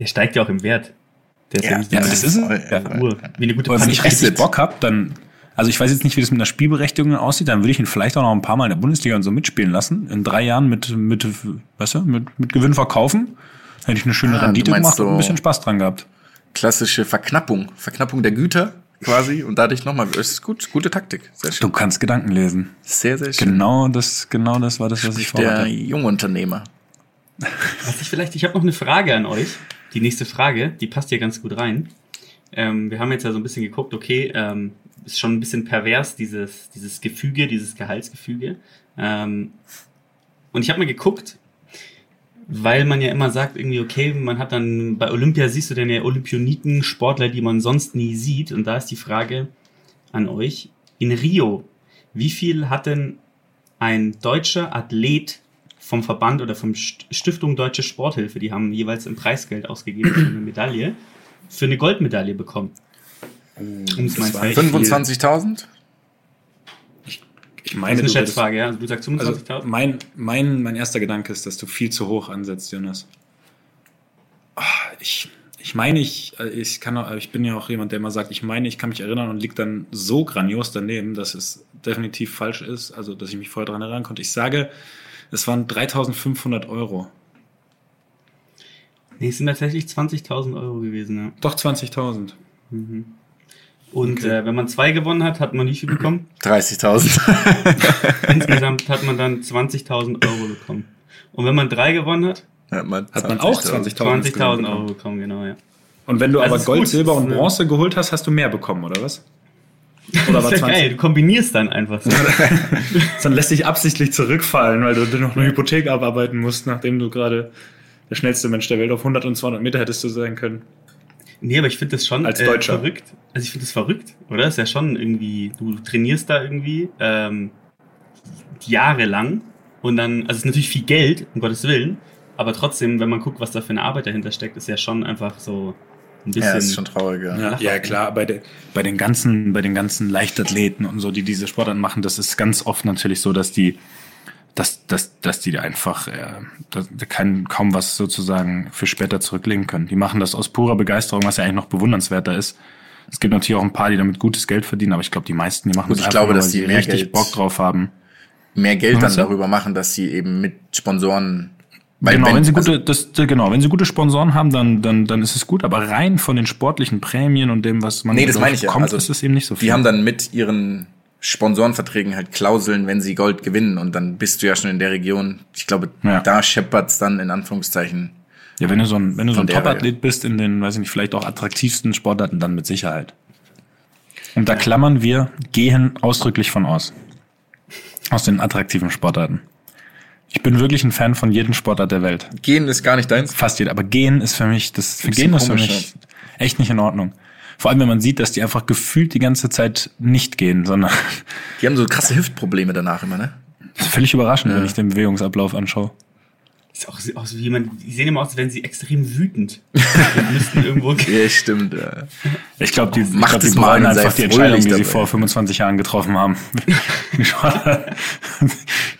Der steigt ja auch im Wert. Der ist ja, nicht ja, das ist es. voll, Ja, voll. Uhr. Wie eine gute Aber wenn ich richtig Bock hab, dann, also ich weiß jetzt nicht, wie das mit der Spielberechtigung aussieht, dann würde ich ihn vielleicht auch noch ein paar Mal in der Bundesliga und so mitspielen lassen. In drei Jahren mit, mit, weißt du, mit, mit Gewinn verkaufen. Hätte ich eine schöne Ah, Rendite du gemacht und ein so- bisschen Spaß dran gehabt. Klassische Verknappung. Verknappung der Güter quasi und dadurch nochmal. Das ist gut, gute Taktik. Sehr Du schön. kannst Gedanken lesen. Sehr, sehr schön. Genau das, genau das war das, was ich Der vorhatte. Jungunternehmer. Was ich vielleicht, ich habe noch eine Frage an euch. Die nächste Frage, die passt hier ganz gut rein. Ähm, wir haben jetzt ja so ein bisschen geguckt, okay, ähm, ist schon ein bisschen pervers, dieses, dieses Gefüge, dieses Gehaltsgefüge. Ähm, und ich habe mal geguckt, weil man ja immer sagt, irgendwie, okay, man hat dann, bei Olympia siehst du dann ja Olympioniken, Sportler, die man sonst nie sieht. Und da ist die Frage an euch, in Rio, wie viel hat denn ein deutscher Athlet vom Verband oder vom St- Stiftung Deutsche Sporthilfe, die haben jeweils ein Preisgeld ausgegeben für eine Medaille, für eine Goldmedaille bekommen. Um war Verhältnis- 25.000? Ich Das meine, ist eine Schätzfrage, ja. Also du sagst Also 25.000? mein, mein, mein erster Gedanke ist, dass du viel zu hoch ansetzt, Jonas. Ah, Ich, ich meine, ich, äh, ich kann, ich bin ja auch jemand, der immer sagt, ich meine, ich kann mich erinnern und liegt dann so grandios daneben, dass es definitiv falsch ist, also dass ich mich vorher daran erinnern konnte. Ich sage, es waren 3.500 Euro. nee, es sind tatsächlich 20.000 Euro gewesen, ja. Doch 20.000. Und Okay. äh, wenn man zwei gewonnen hat, hat man wie viel bekommen? 30.000. Insgesamt hat man dann 20.000 Euro bekommen. Und wenn man drei gewonnen hat, Hat man, Hat man auch 20.000 20.000 insgesamt Euro bekommen. genau, ja. Und wenn du Also aber Gold, gut, Silber und Bronze geholt hast, hast du mehr bekommen, oder was? Oder Das war ist ja 20? geil, du kombinierst dann einfach so. Dann lässt dich absichtlich zurückfallen, weil du dir noch eine Hypothek abarbeiten musst, nachdem du gerade der schnellste Mensch der Welt auf 100 und 200 Meter hättest du sein können. Nee, aber ich finde das schon Als äh, Deutscher. verrückt. Also ich finde das verrückt, oder? Ist ja schon irgendwie, du trainierst da irgendwie ähm, jahrelang und dann, also es ist natürlich viel Geld, um Gottes Willen, aber trotzdem, wenn man guckt, was da für eine Arbeit dahinter steckt, ist ja schon einfach so ein bisschen. Ja, ist schon traurig, ja. Ja, ja klar, bei, de, bei den ganzen, bei den ganzen Leichtathleten und so, die diese Sportarten machen, das ist ganz oft natürlich so, dass die, dass, dass, dass die einfach äh, die kein, kaum was sozusagen für später zurücklegen können. Die machen das aus purer Begeisterung, was ja eigentlich noch bewundernswerter ist. Es gibt natürlich auch ein paar, die damit gutes Geld verdienen, aber ich glaube, die meisten, die machen Gut, das ich einfach glaube, nur, dass die richtig Geld- Bock drauf haben. Mehr Geld dann darüber machen, dass sie eben mit Sponsoren. Weil genau, wenn, sie also- gute, das, genau, wenn sie gute Sponsoren haben, dann, dann, dann ist es gut. Aber rein von den sportlichen Prämien und dem, was man Nee, das meine ich ja. bekommt, Also, ist es eben nicht so viel. Die haben dann mit ihren Sponsorenverträgen halt Klauseln, wenn sie Gold gewinnen und dann bist du ja schon in der Region. Ich glaube, Ja. da scheppert's dann in Anführungszeichen. Ja, wenn du so ein, wenn du so ein Top-Athlet bist in den, weiß ich nicht, vielleicht auch attraktivsten Sportarten, dann mit Sicherheit. Und da klammern wir gehen ausdrücklich von aus. Aus den attraktiven Sportarten. Ich bin wirklich ein Fan von jedem Sportart der Welt. Gehen ist gar nicht deins. Fast jeder. Aber gehen ist für mich, das für gehen ist für mich echt nicht in Ordnung. Vor allem, wenn man sieht, dass die einfach gefühlt die ganze Zeit nicht gehen, sondern Die haben so krasse Hüftprobleme danach immer, ne? das ist völlig überraschend, wenn ich den Bewegungsablauf anschaue. Ist auch so- aus wie jemand, die sehen immer aus, als wären sie extrem wütend. Die müssten irgendwo. Ja, stimmt. Ja. Ich glaube, die, Macht glaub, die bereuen einfach die Entscheidung, die sie dabei. vor 25 Jahren getroffen haben.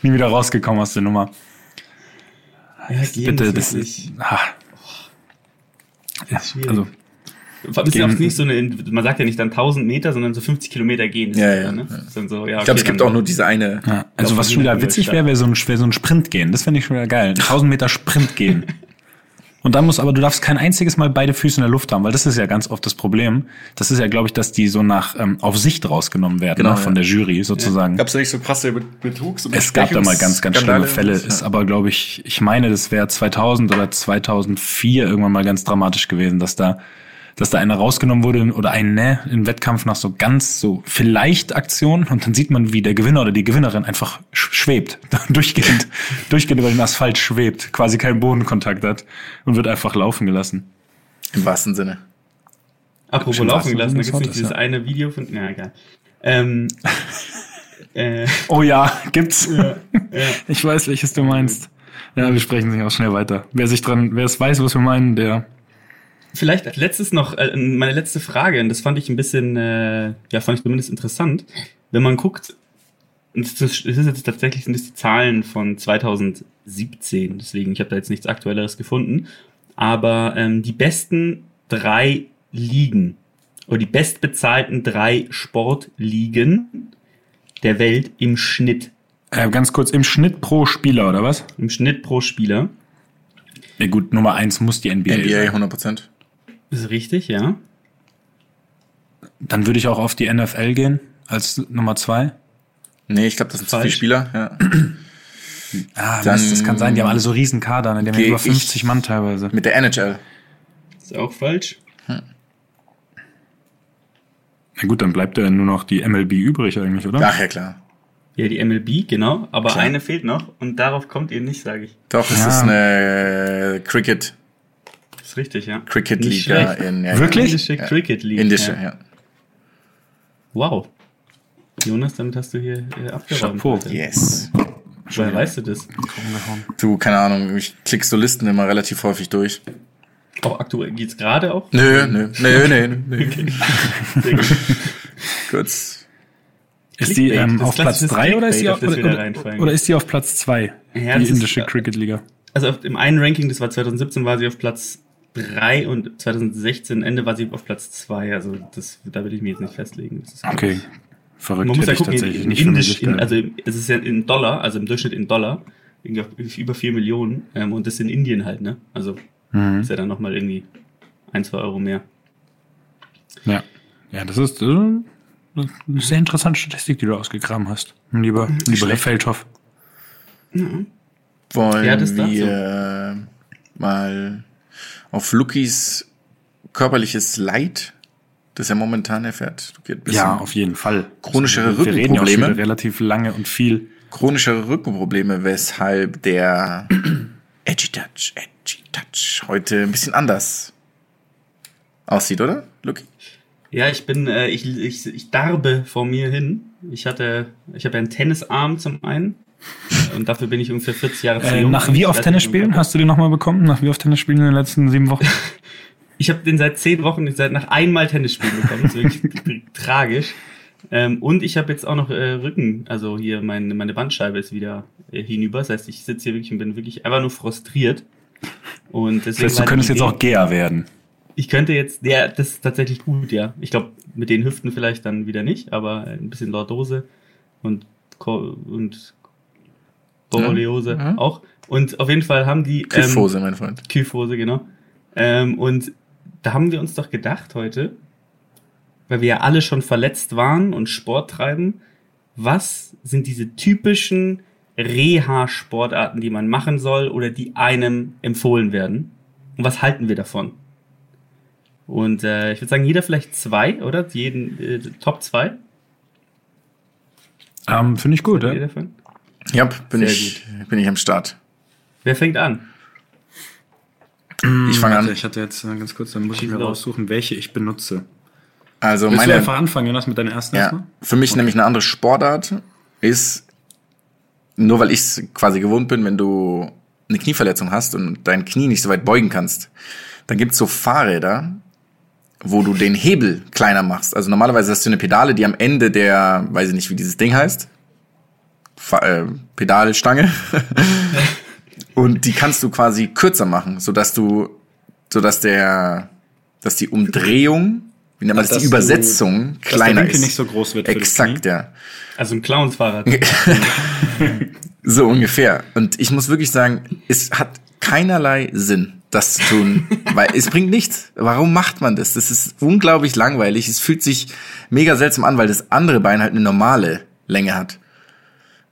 Nie wieder rausgekommen aus der Nummer. Ja, Bitte, das das ist. Ah. Ja, also, Vor allem ist ja nicht so eine, man sagt ja nicht dann 1000 Meter, sondern so 50 Kilometer gehen. ist Ja, ja, dann, ne? ja. So, ja, Ich glaube, okay, es gibt auch nur diese eine. ja, also was die schon wieder witzig wäre, wäre so ein, wär so ein Sprint gehen. Das fände ich schon wieder geil. 1000 Meter Sprint gehen. Und dann muss aber, du darfst kein einziges Mal beide Füße in der Luft haben, weil das ist ja ganz oft das Problem. Das ist ja, glaube ich, dass die so nach ähm, auf Sicht rausgenommen werden Genau, ne, von ja. der Jury sozusagen. Gab es da nicht so krasse Betrugs- und Es gab da mal ganz, ganz schlimme Bestechungsskandale? Fälle. Ist aber, glaube ich, ich meine, das wäre 2000 oder 2004 irgendwann mal ganz dramatisch gewesen, dass da, dass da einer rausgenommen wurde oder ein ne im Wettkampf nach so ganz so vielleicht Aktion und dann sieht man, wie der Gewinner oder die Gewinnerin einfach sch- schwebt, durchgehend, durchgehend über den Asphalt schwebt, quasi keinen Bodenkontakt hat und wird einfach laufen gelassen. Im wahrsten Sinne. Apropos Schon laufen gelassen, da gibt es nicht dieses ja. eine Video von, na egal. Ähm, äh, Oh ja, gibt's. Ich weiß, welches du meinst. Ja, wir sprechen sich auch schnell weiter. Wer sich dran, wer es weiß, was wir meinen, der Vielleicht als letztes noch äh, meine letzte Frage, und das fand ich ein bisschen, äh, ja, fand ich zumindest interessant. Wenn man guckt, und das ist, jetzt tatsächlich sind das die Zahlen von 2017, deswegen, ich habe da jetzt nichts Aktuelleres gefunden, aber ähm, die besten drei Ligen oder die bestbezahlten drei Sportligen der Welt im Schnitt, Äh, ganz kurz, im Schnitt pro Spieler, oder was? im Schnitt pro Spieler. Ja gut, Nummer eins muss die NBA, NBA sein. 100 Prozent. Ist richtig, ja. Dann würde ich auch auf die NFL gehen, als Nummer zwei. Nee, ich glaube, das sind zu viele Falsch. Spieler. Ja. Ah, Dann Mist, das kann sein, die haben alle so riesen Kader, ne? die haben ja geh über ich- 50 Mann teilweise. Mit der NHL. Ist auch falsch. Na gut, dann bleibt ja nur noch die MLB übrig eigentlich, oder? Ach ja, klar. Ja, die MLB, genau. Aber Klar. eine fehlt noch und darauf kommt ihr nicht, sage ich. Doch, es Ja. ist eine Cricket, Ist richtig, ja. Cricket Liga in ja, Wirklich? Indische Cricket League. Indische, ja. ja. Wow. Jonas, damit hast du hier äh, abgeräumt. Chapeau. Yes. Woher weißt du das? Du, keine Ahnung, ich klick so Listen immer relativ häufig durch. Auch aktuell geht's gerade auch? Nö, nö, nö, nö, nö. Sehr gut. Kurz. Ist die ähm, das auf Platz klassische drei oder ist die auf, das oder, oder, oder ist die auf Platz zwei? Ja, das die ist- indische Cricket Liga. Also auf dem einen Ranking, das war 2017, war sie auf Platz 3 und 2016 Ende war sie auf Platz 2. Also das, da will ich mich jetzt nicht festlegen. Das ist Okay. Verrückt Man muss ja ich gucken, tatsächlich in, nicht in Indisch, in, also es ist ja in Dollar, also im Durchschnitt in Dollar, irgendwie auf über 4 Millionen ähm, und das in Indien halt, ne? Also Mhm. ist ja dann nochmal irgendwie ein, zwei Euro mehr. Ja. Ja, das ist äh, eine sehr interessante Statistik, die du ausgegraben hast. Lieber, lieber Herr Feldhoff. Wollen Ja, das dazu. wir mal auf Lukis körperliches Leid, das er momentan erfährt. Geht ein bisschen Ja, auf jeden Fall. Chronische Wir reden ja auch Rückenprobleme. relativ lange und viel. chronische Rückenprobleme, weshalb der Edgy Touch, Edgy Touch heute ein bisschen anders aussieht, oder, Luki? Ja, ich bin, äh, ich, ich, ich darbe vor mir hin. Ich hatte, ich habe einen Tennisarm zum einen. Und dafür bin ich ungefähr 40 Jahre zu Äh, jung. nach Ich wie oft Tennis spielen? Hast du den nochmal bekommen? Nach wie oft Tennis spielen in den letzten sieben Wochen? Ich habe den seit zehn Wochen, seit nach einmal Tennis spielen bekommen. Das ist wirklich tragisch. Ähm, und ich habe jetzt auch noch äh, Rücken, also hier meine, meine Bandscheibe ist wieder äh, hinüber. Das heißt, ich sitze hier wirklich und bin wirklich einfach nur frustriert. Und deswegen Das heißt, du könntest jetzt auch Gea werden. Ich könnte jetzt, ja, das ist tatsächlich gut, ja. Ich glaube, mit den Hüften vielleicht dann wieder nicht, aber ein bisschen Lordose und und Borreliose Ja, ja. auch. Und auf jeden Fall haben die Kyphose, mein Freund. Ähm, Kyphose, genau. Ähm, und da haben wir uns doch gedacht heute, weil wir ja alle schon verletzt waren und Sport treiben, was sind diese typischen Reha-Sportarten, die man machen soll oder die einem empfohlen werden? Und was halten wir davon? Und äh, ich würde sagen, jeder vielleicht zwei, oder? Jeden äh, Top zwei. Ähm, Finde ich gut, ja. davon? Ja, bin Sehr ich, bin ich am Start. Wer fängt an? Ich fange an. Ich hatte jetzt äh, ganz kurz, dann muss ich mir raussuchen, welche ich benutze. Also Willst du meine, einfach anfangen, Jonas, mit deiner ersten ja, erstmal? für mich nämlich eine andere Sportart ist, nur weil ich es quasi gewohnt bin, wenn du eine Knieverletzung hast und dein Knie nicht so weit beugen kannst, dann gibt's so Fahrräder, wo du den Hebel kleiner machst. Also normalerweise hast du eine Pedale, die am Ende der, weiß ich nicht, wie dieses Ding heißt, äh, Pedalstange. und die kannst du quasi kürzer machen, sodass du, sodass der, dass die Umdrehung, wie nennt man das, Dass die du- Übersetzung Dass der kleiner Winkel ist. nicht so groß wird Exakt, ja. Also ein Clownsfahrrad. So ungefähr. Und ich muss wirklich sagen, es hat keinerlei Sinn, das zu tun, weil es bringt nichts. Warum macht man das? Das ist unglaublich langweilig. Es fühlt sich mega seltsam an, weil das andere Bein halt eine normale Länge hat.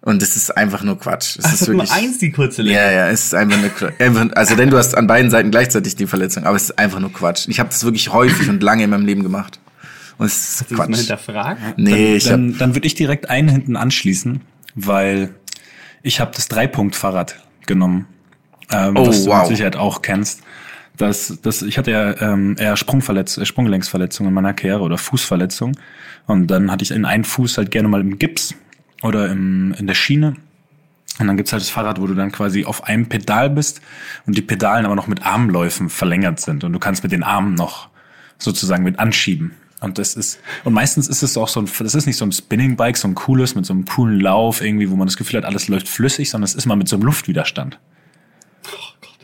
Und das ist einfach nur Quatsch. Es Ach, ist es hat nur wirklich. eins die kurze Länge. ja, ja, es ist einfach nur Quatsch. Einfach- Also denn du hast an beiden Seiten gleichzeitig die Verletzung, aber es ist einfach nur Quatsch. Ich habe das wirklich häufig und lange in meinem Leben gemacht. Und es ist Hast du das mal Quatsch. hinterfragt? Nee, ich hab, Dann, dann würde ich direkt einen hinten anschließen, weil ich habe das Dreipunkt-Fahrrad genommen, ähm, Oh, was du wow. mit Sicherheit auch kennst. Das, das, ich hatte ja ähm, eher Sprungverletz äh, Sprunggelenksverletzung in meiner Karriere oder Fußverletzung. Und dann hatte ich in einen Fuß halt gerne mal im Gips oder im, in der Schiene. Und dann gibt's halt das Fahrrad, wo du dann quasi auf einem Pedal bist und die Pedalen aber noch mit Armläufen verlängert sind. Und du kannst mit den Armen noch sozusagen mit anschieben. Und das ist, und meistens ist es auch so ein, das ist nicht so ein Spinning-Bike, so ein cooles, mit so einem coolen Lauf irgendwie, wo man das Gefühl hat, alles läuft flüssig, sondern es ist mal mit so einem Luftwiderstand.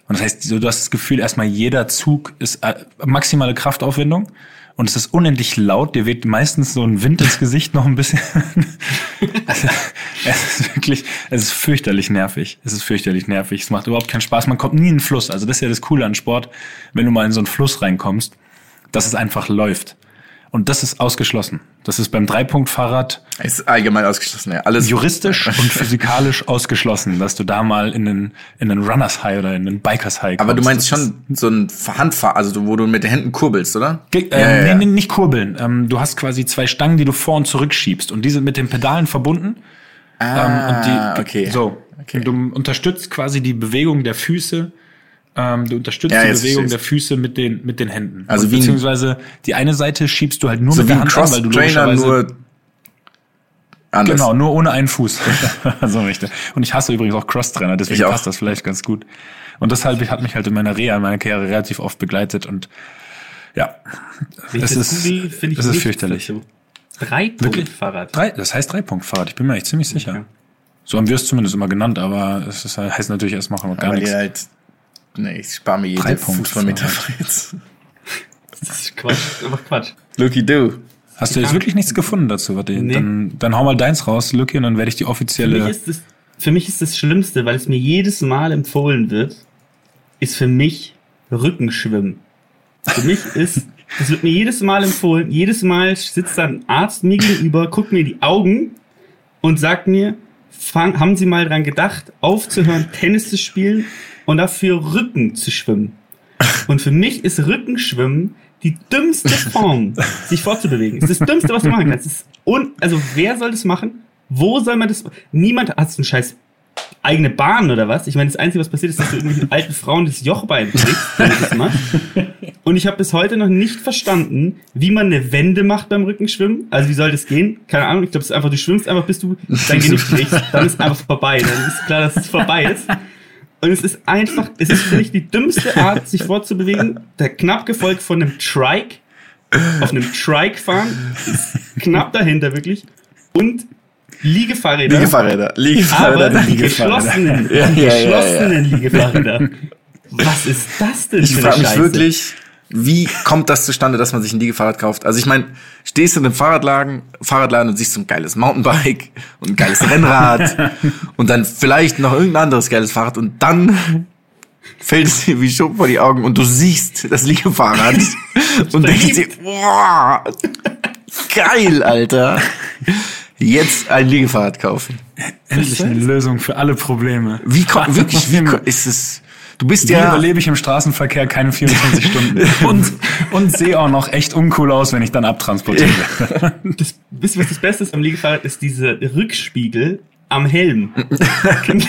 Und das heißt, so, du hast das Gefühl, erstmal jeder Zug ist äh, maximale Kraftaufwendung und es ist unendlich laut. Dir weht meistens so ein Wind ins Gesicht noch ein bisschen. also, es ist wirklich, es ist fürchterlich nervig. Es ist fürchterlich nervig. Es macht überhaupt keinen Spaß. Man kommt nie in den Fluss. Also das ist ja das Coole an Sport, wenn du mal in so einen Fluss reinkommst, dass es einfach läuft. Und das ist ausgeschlossen. Das ist beim Dreipunktfahrrad ist allgemein ausgeschlossen. Ja. Alles juristisch und physikalisch ausgeschlossen, dass du da mal in den, in den Runners High oder in den Bikers High kommst. Aber du meinst Das schon so ein Handfahr, also wo du mit den Händen kurbelst, oder? Ge- Ja, ähm, ja, ja. Nee, nee, nicht kurbeln. Ähm, du hast quasi zwei Stangen, die du vor und zurück schiebst und die sind mit den Pedalen verbunden. Ah, ähm, und die, okay. So. Okay. Und du unterstützt quasi die Bewegung der Füße. Ähm, du unterstützt Ja, die Bewegung der Füße mit den, mit den Händen. Also und wie ein- beziehungsweise die eine Seite schiebst du halt nur so mit wie der ein Hand an, weil du Cross-Trainer, logischerweise nur anders. Genau, nur ohne einen Fuß. so richtig. Und ich hasse übrigens auch Cross-Trainer, deswegen passt das vielleicht ganz gut. Und deshalb hat mich halt in meiner Reha, in meiner Karriere relativ oft begleitet und ja, das ist, ich es ist fürchterlich. Drei-Punkt-Fahrrad. Drei, das heißt Dreipunktfahrrad, ich bin mir echt ziemlich sicher. Okay. So haben wir es zumindest immer genannt, aber es ist, heißt natürlich erstmal gar Weil nichts. halt, nee, ich spare mir jede Dreipunkt- Fußballmetapher jetzt. Das ist Quatsch. Das ist einfach Quatsch. Looky do. Hast du jetzt wirklich nichts gefunden dazu? Warte, Nee. dann, dann hau mal deins raus, Lucky, und dann werde ich die Für mich, offizielle. ist das, für mich ist das Schlimmste, weil es mir jedes Mal empfohlen wird, ist für mich Rückenschwimmen. Für mich ist, das wird mir jedes Mal empfohlen, jedes Mal sitzt da ein Arzt mir gegenüber, guckt mir in die Augen und sagt mir, fang, haben Sie mal dran gedacht, aufzuhören, Tennis zu spielen und dafür Rücken zu schwimmen. Und für mich ist Rückenschwimmen die dümmste Form, sich fortzubewegen. Es ist das Dümmste, was du machen kannst. Ist un also wer soll das machen? Wo soll man das? Niemand hat so einen scheiß eigene Bahn oder was? Ich meine, das Einzige, was passiert ist, dass du irgendwelchen alten Frauen das Jochbein kriegst, wenn du das machst. Und ich habe bis heute noch nicht verstanden, wie man eine Wende macht beim Rückenschwimmen. Also wie soll das gehen? Keine Ahnung. Ich glaube, es ist einfach, du schwimmst einfach, bis du dein Genick kriegst. Dann ist einfach vorbei. Dann ist klar, dass es vorbei ist. Und es ist einfach, es ist für mich die dümmste Art, sich fortzubewegen. Der knapp gefolgt von einem Trike. Auf einem Trike fahren. Knapp dahinter wirklich. Und Liegefahrräder. Liegefahrräder. Liegefahrräder, Aber die Liegefahrräder. geschlossenen, Ja, die ja, ja, geschlossenen Liegefahrräder. Was ist das denn Ich für eine frage mich Scheiße? wirklich, wie kommt das zustande, dass man sich ein Liegefahrrad kauft? Also ich meine, stehst du in einem Fahrradladen, Fahrradladen und siehst so ein geiles Mountainbike und ein geiles Rennrad und dann vielleicht noch irgendein anderes geiles Fahrrad und dann fällt es dir wie Schuppen vor die Augen und du siehst das Liegefahrrad und denkst dir, boah, geil, Alter. Jetzt ein Liegefahrrad kaufen. Endlich eine Lösung für alle Probleme. Wie kommt, wirklich, wie ist es, du bist Wie ja, überlebe ich im Straßenverkehr keine 24 Stunden? Und, und sehe auch noch echt uncool aus, wenn ich dann abtransportiere. Das, wisst ihr, was das Beste ist am Liegefahrrad? Ist dieser Rückspiegel am Helm. Kennt-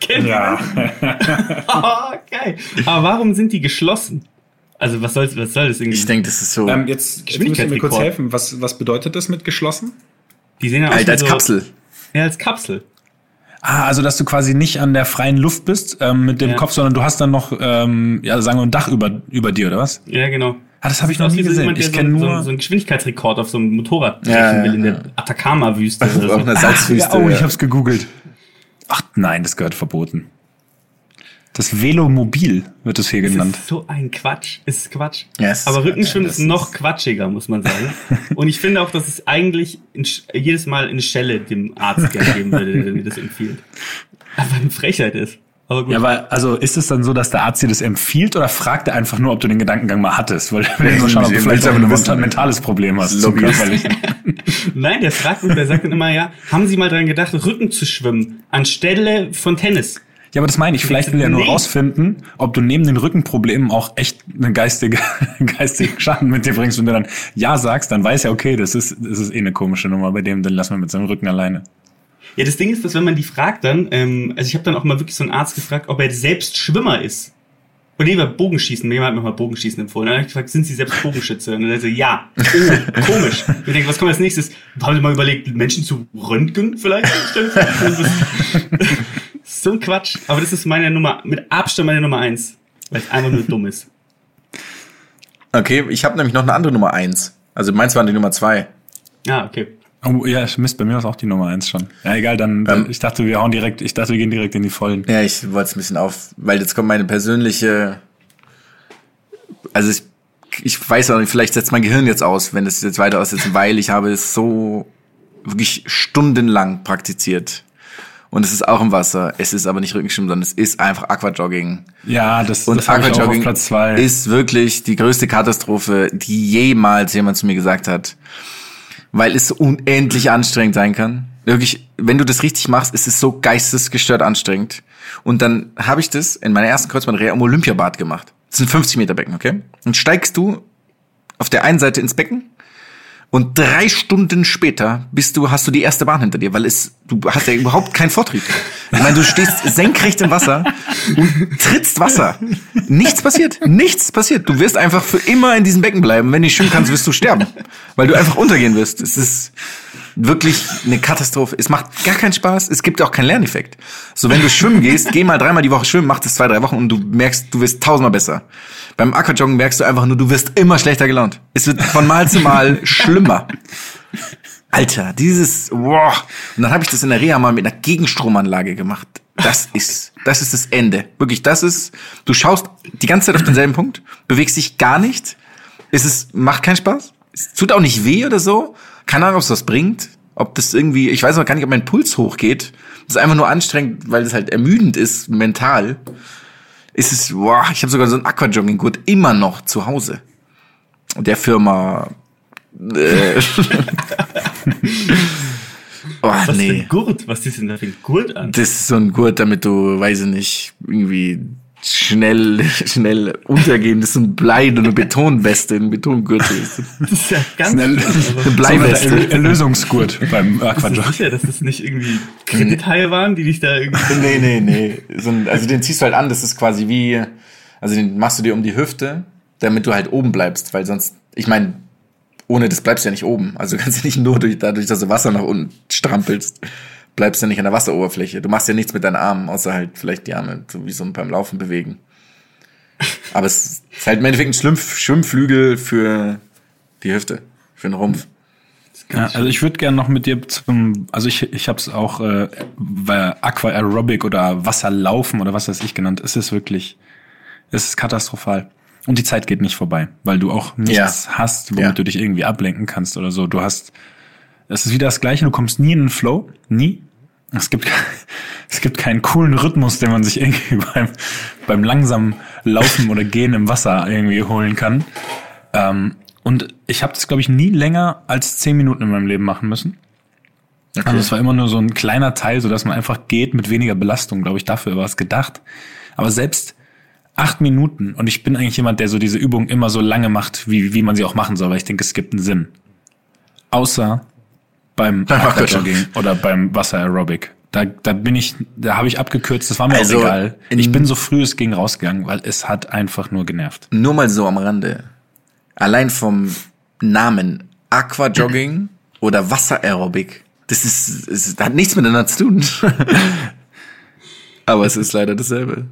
Kennt ihr das? Oh, geil. Aber warum sind die geschlossen? Also was soll, was soll das irgendwie? Ich denke, das ist so. Ähm, jetzt, jetzt müsst ihr mir kurz helfen. Was, was bedeutet das mit geschlossen? die sehen ja aus halt als so, Kapsel. Ja, als Kapsel. Ah, also dass du quasi nicht an der freien Luft bist ähm, mit dem Ja. Kopf, sondern du hast dann noch, ähm, ja, sagen wir, ein Dach über, über dir, oder was? Ja, genau. Ah, das habe ich noch nie so gesehen. jemand, Ich so, kenne so, nur. so einen Geschwindigkeitsrekord auf so einem Motorrad Ja, ja, will in ja. der Atacama-Wüste Auf oder so. einer Salzwüste. oh, ich ja. hab's gegoogelt. Ach nein, das gehört verboten. Das Velomobil wird es hier Das genannt. ist so ein Quatsch. Ist Quatsch. Ja, es ist Aber. Rückenschwimmen ist noch quatschiger, muss man sagen. Und ich finde auch, dass es eigentlich jedes Mal eine Schelle dem Arzt geben würde, der mir das empfiehlt. Aber eine Frechheit ist. Aber gut. Ja, aber also ist es dann so, dass der Arzt dir das empfiehlt oder fragt er einfach nur, ob du den Gedankengang mal hattest? Weil er will nur schauen, ob du Ich vielleicht ein wissen. mentales Problem hast. zum körperlichen. Nein, der fragt mich, der sagt dann immer, ja, haben Sie mal dran gedacht, Rücken zu schwimmen, anstelle von Tennis? Ja, aber das meine ich. Vielleicht will er nur rausfinden, ob du neben den Rückenproblemen auch echt einen geistige, geistigen Schaden mit dir bringst und du dann Ja sagst, dann weiß er, okay, das ist, das ist eh eine komische Nummer bei dem, dann lassen wir mit seinem Rücken alleine. Ja, das Ding ist, dass wenn man die fragt dann, ähm, also ich habe dann auch mal wirklich so einen Arzt gefragt, ob er selbst Schwimmer ist. Und nee, war Bogenschießen, jemand hat mir mal Bogenschießen empfohlen. Dann habe ich gefragt, sind Sie selbst Bogenschütze? Und dann er so, ja. Oh, komisch. Und ich denke, was kommt als nächstes? Haben Sie mal überlegt, Menschen zu röntgen vielleicht? So ein Quatsch. Aber das ist meine Nummer, mit Abstand meine Nummer eins. Weil es einfach nur dumm ist. Okay, ich habe nämlich noch eine andere Nummer eins. Also meins war die Nummer zwei. Ah, okay. Oh, ja, Mist, bei mir war es auch die Nummer eins schon. Ja, egal, dann, dann Ähm. ich dachte, wir hauen direkt, ich dachte, wir gehen direkt in die Vollen. Ja, ich wollte es ein bisschen auf, weil jetzt kommt meine persönliche. Also ich, ich weiß auch nicht, vielleicht setzt mein Gehirn jetzt aus, wenn es jetzt weiter aussetzt, weil ich habe es so wirklich stundenlang praktiziert. Und es ist auch im Wasser. Es ist aber nicht Rückenschwimmen, sondern es ist einfach Aquajogging. Ja, das, Und das Aquajogging Platz zwei. ist wirklich die größte Katastrophe, die jemals jemand zu mir gesagt hat. Weil es so unendlich anstrengend sein kann. Wirklich, wenn du das richtig machst, ist es so geistesgestört anstrengend. Und dann habe ich das in meiner ersten Kreuzbandreha am Olympiabad gemacht. Das sind 50 Meter Becken, okay? Und steigst du auf der einen Seite ins Becken und drei Stunden später bist du, hast du die erste Bahn hinter dir, weil es, du hast ja überhaupt keinen Vortrieb. Ich meine, du stehst senkrecht im Wasser und trittst Wasser. Nichts passiert. Nichts passiert. Du wirst einfach für immer in diesem Becken bleiben. Wenn du nicht schwimmen kannst, wirst du sterben. Weil du einfach untergehen wirst. Es ist wirklich eine Katastrophe. Es macht gar keinen Spaß. Es gibt auch keinen Lerneffekt. So, wenn du schwimmen gehst, geh mal dreimal die Woche schwimmen, mach das zwei, drei Wochen und du merkst, du wirst tausendmal besser. Beim Aquajoggen merkst du einfach nur, du wirst immer schlechter gelaunt. Es wird von Mal zu Mal schlimmer. Alter, dieses, wow. Und dann habe ich das in der Reha mal mit einer Gegenstromanlage gemacht. Das ist, das ist das Ende. Wirklich, das ist, du schaust die ganze Zeit auf denselben Punkt, bewegst dich gar nicht. Es ist, macht keinen Spaß. Es tut auch nicht weh oder so. Keine Ahnung, ob es was bringt. Ob das irgendwie, ich weiß auch gar nicht, ob mein Puls hochgeht. Das ist einfach nur anstrengend, weil es halt ermüdend ist, mental. Es ist, wow, ich habe sogar so einen Aquajogging-Gurt immer noch zu Hause. Der Firma, äh, oh, Was für nee. ein Gurt? Was ist denn da für ein Gurt an? Das ist so ein Gurt, damit du, weiß ich nicht, irgendwie schnell, schnell untergehen. Das ist so ein Blei, und eine Betonweste, ein Betongürtel. Das ist ja ganz aber- Eine Bleiweste. so Erlösungsgurt beim Bist du sicher, dass das nicht irgendwie Kredithaie waren, die dich da irgendwie... nee, nee, nee. So ein, also den ziehst du halt an, das ist quasi wie, also den machst du dir um die Hüfte, damit du halt oben bleibst, weil sonst, ich meine, ohne das bleibst du ja nicht oben. Also du kannst ja nicht nur durch, dadurch, dass du Wasser nach unten strampelst, bleibst du ja nicht an der Wasseroberfläche. Du machst ja nichts mit deinen Armen, außer halt vielleicht die Arme, so wie so beim Laufen bewegen. Aber es ist halt im Endeffekt ein Schwimmf Schwimmflügel für die Hüfte, für den Rumpf. Ja, also ich würde gerne noch mit dir zum, also ich, ich habe es auch äh, bei Aqua Aerobic oder Wasserlaufen oder was weiß ich genannt. Es ist wirklich, es ist katastrophal. Und die Zeit geht nicht vorbei, weil du auch nichts hast, womit Ja. du dich irgendwie ablenken kannst oder so. Du hast, es ist wieder das Gleiche, du kommst nie in den Flow, nie. Es gibt, es gibt keinen coolen Rhythmus, den man sich irgendwie beim, beim langsamen Laufen oder Gehen im Wasser irgendwie holen kann. Ähm, und ich habe das, glaube ich, nie länger als zehn Minuten in meinem Leben machen müssen. Also es war immer nur so ein kleiner Teil, so dass man einfach geht mit weniger Belastung, glaube ich, dafür war es gedacht. Aber selbst acht Minuten und ich bin eigentlich jemand, der so diese Übung immer so lange macht, wie, wie man sie auch machen soll, weil ich denke, es gibt einen Sinn. Außer beim Aquajogging oder beim Wasser Aerobic. Da, da bin ich, da habe ich abgekürzt, das war mir Also, auch egal. Ich bin so früh es ging rausgegangen, weil es hat einfach nur genervt. Nur mal so am Rande. Allein vom Namen Aquajogging oder Wasseraerobik, das ist, es hat nichts miteinander zu tun. Aber es ist leider dasselbe.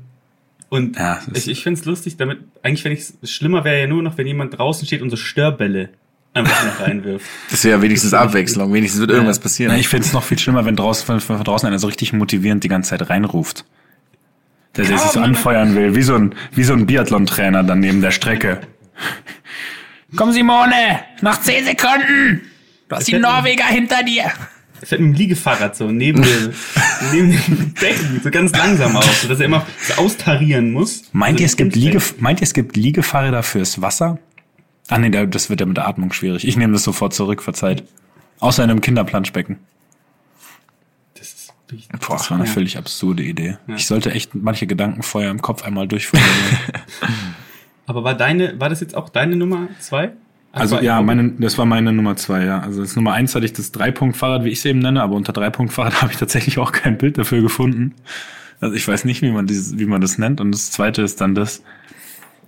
Und Ja, das ich, ich finde es lustig, damit, eigentlich fände ich es schlimmer wäre ja nur noch, wenn jemand draußen steht und so Störbälle einfach noch reinwirft. Das wäre wenigstens Abwechslung, wenigstens wird irgendwas Na, passieren. ich finde es noch viel schlimmer, wenn draußen, wenn von draußen einer so richtig motivierend die ganze Zeit reinruft. Der, der sich so anfeuern will, wie so ein, wie so ein Biathlon-Trainer dann neben der Strecke. Komm Simone, noch 10 Sekunden! Du hast die Norweger hinter dir! Er fährt mit dem Liegefahrrad so neben, der, neben dem Becken, so ganz langsam auf, so dass er immer so austarieren muss. Meint Also ihr, es gibt Liege, meint ihr, es gibt Liegefahrräder fürs Wasser? Ah nee, da- das wird ja mit der Atmung schwierig. Ich nehme das sofort zurück, verzeiht. Außer in einem Kinderplanschbecken. Das ist wirklich- Boah, Das war eine Ja. völlig absurde Idee. Ich sollte echt manche Gedankenfeuer im Kopf einmal durchführen. Aber war deine, war das jetzt auch deine Nummer zwei? Also Aqua- ja, meine, das war meine Nummer zwei, ja. Also das Nummer eins hatte ich das Dreipunkt-Fahrrad, wie ich es eben nenne, aber unter Dreipunkt-Fahrrad habe ich tatsächlich auch kein Bild dafür gefunden. Also ich weiß nicht, wie man dieses, wie man das nennt. Und das zweite ist dann das,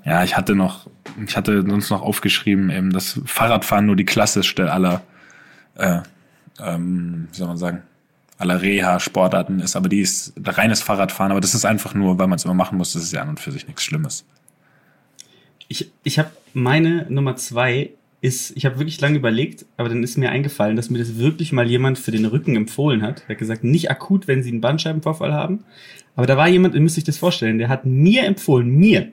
ja, ich hatte noch, ich hatte uns noch aufgeschrieben, eben, dass Fahrradfahren nur die klassischste aller, äh, ähm, wie soll man sagen, aller Reha-Sportarten ist, aber die ist reines Fahrradfahren, aber das ist einfach nur, weil man es immer machen muss, das ist ja an und für sich nichts Schlimmes. Ich, ich habe meine Nummer zwei ist, ich habe wirklich lange überlegt, aber dann ist mir eingefallen, dass mir das wirklich mal jemand für den Rücken empfohlen hat. Er hat gesagt, nicht akut, wenn Sie einen Bandscheibenvorfall haben. Aber da war jemand, ihr müsst euch das vorstellen, der hat mir empfohlen, mir,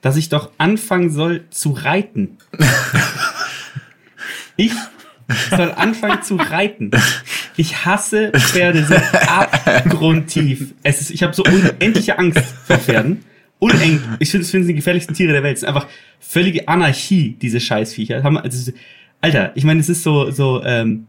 dass ich doch anfangen soll zu reiten. Ich soll anfangen zu reiten. Ich hasse Pferde so abgrundtief. Es ist, ich habe so unendliche Angst vor Pferden. Uneng. Ich finde, es sind die gefährlichsten Tiere der Welt. Es ist einfach völlige Anarchie, diese Scheißviecher. Alter, ich meine, es ist so, so, ähm,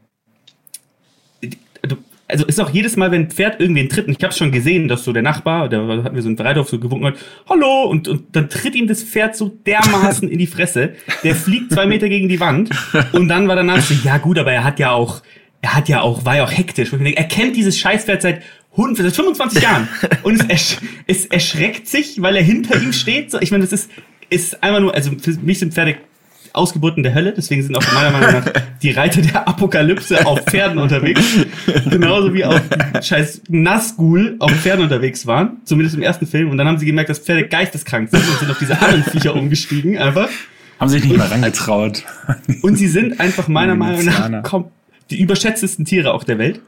also ist auch jedes Mal, wenn ein Pferd irgendwen tritt, und ich habe schon gesehen, dass so der Nachbar, der hatten wir so ein Reithof so gewunken hat, hallo, und, und dann tritt ihm das Pferd so dermaßen in die Fresse, der fliegt zwei Meter gegen die Wand und dann war danach so, ja gut, aber er hat ja auch, er hat ja auch, war ja auch hektisch. Denke, er kennt dieses Scheißpferd seit, 100 seit 25 Jahren und es, ersch es erschreckt sich, weil er hinter ihm steht. So, ich meine, das ist, ist einfach nur, also für mich sind Pferde Ausgeburten der Hölle, deswegen sind auch meiner Meinung nach die Reiter der Apokalypse auf Pferden unterwegs. Genauso wie auch scheiß Nazgul auf Pferden unterwegs waren, zumindest im ersten Film. Und dann haben sie gemerkt, dass Pferde geisteskrank sind und sind auf diese anderen Viecher umgestiegen einfach. Haben sich nicht mal rangetraut. Und sie sind einfach meiner Meinung nach die überschätztesten Tiere auch der Welt.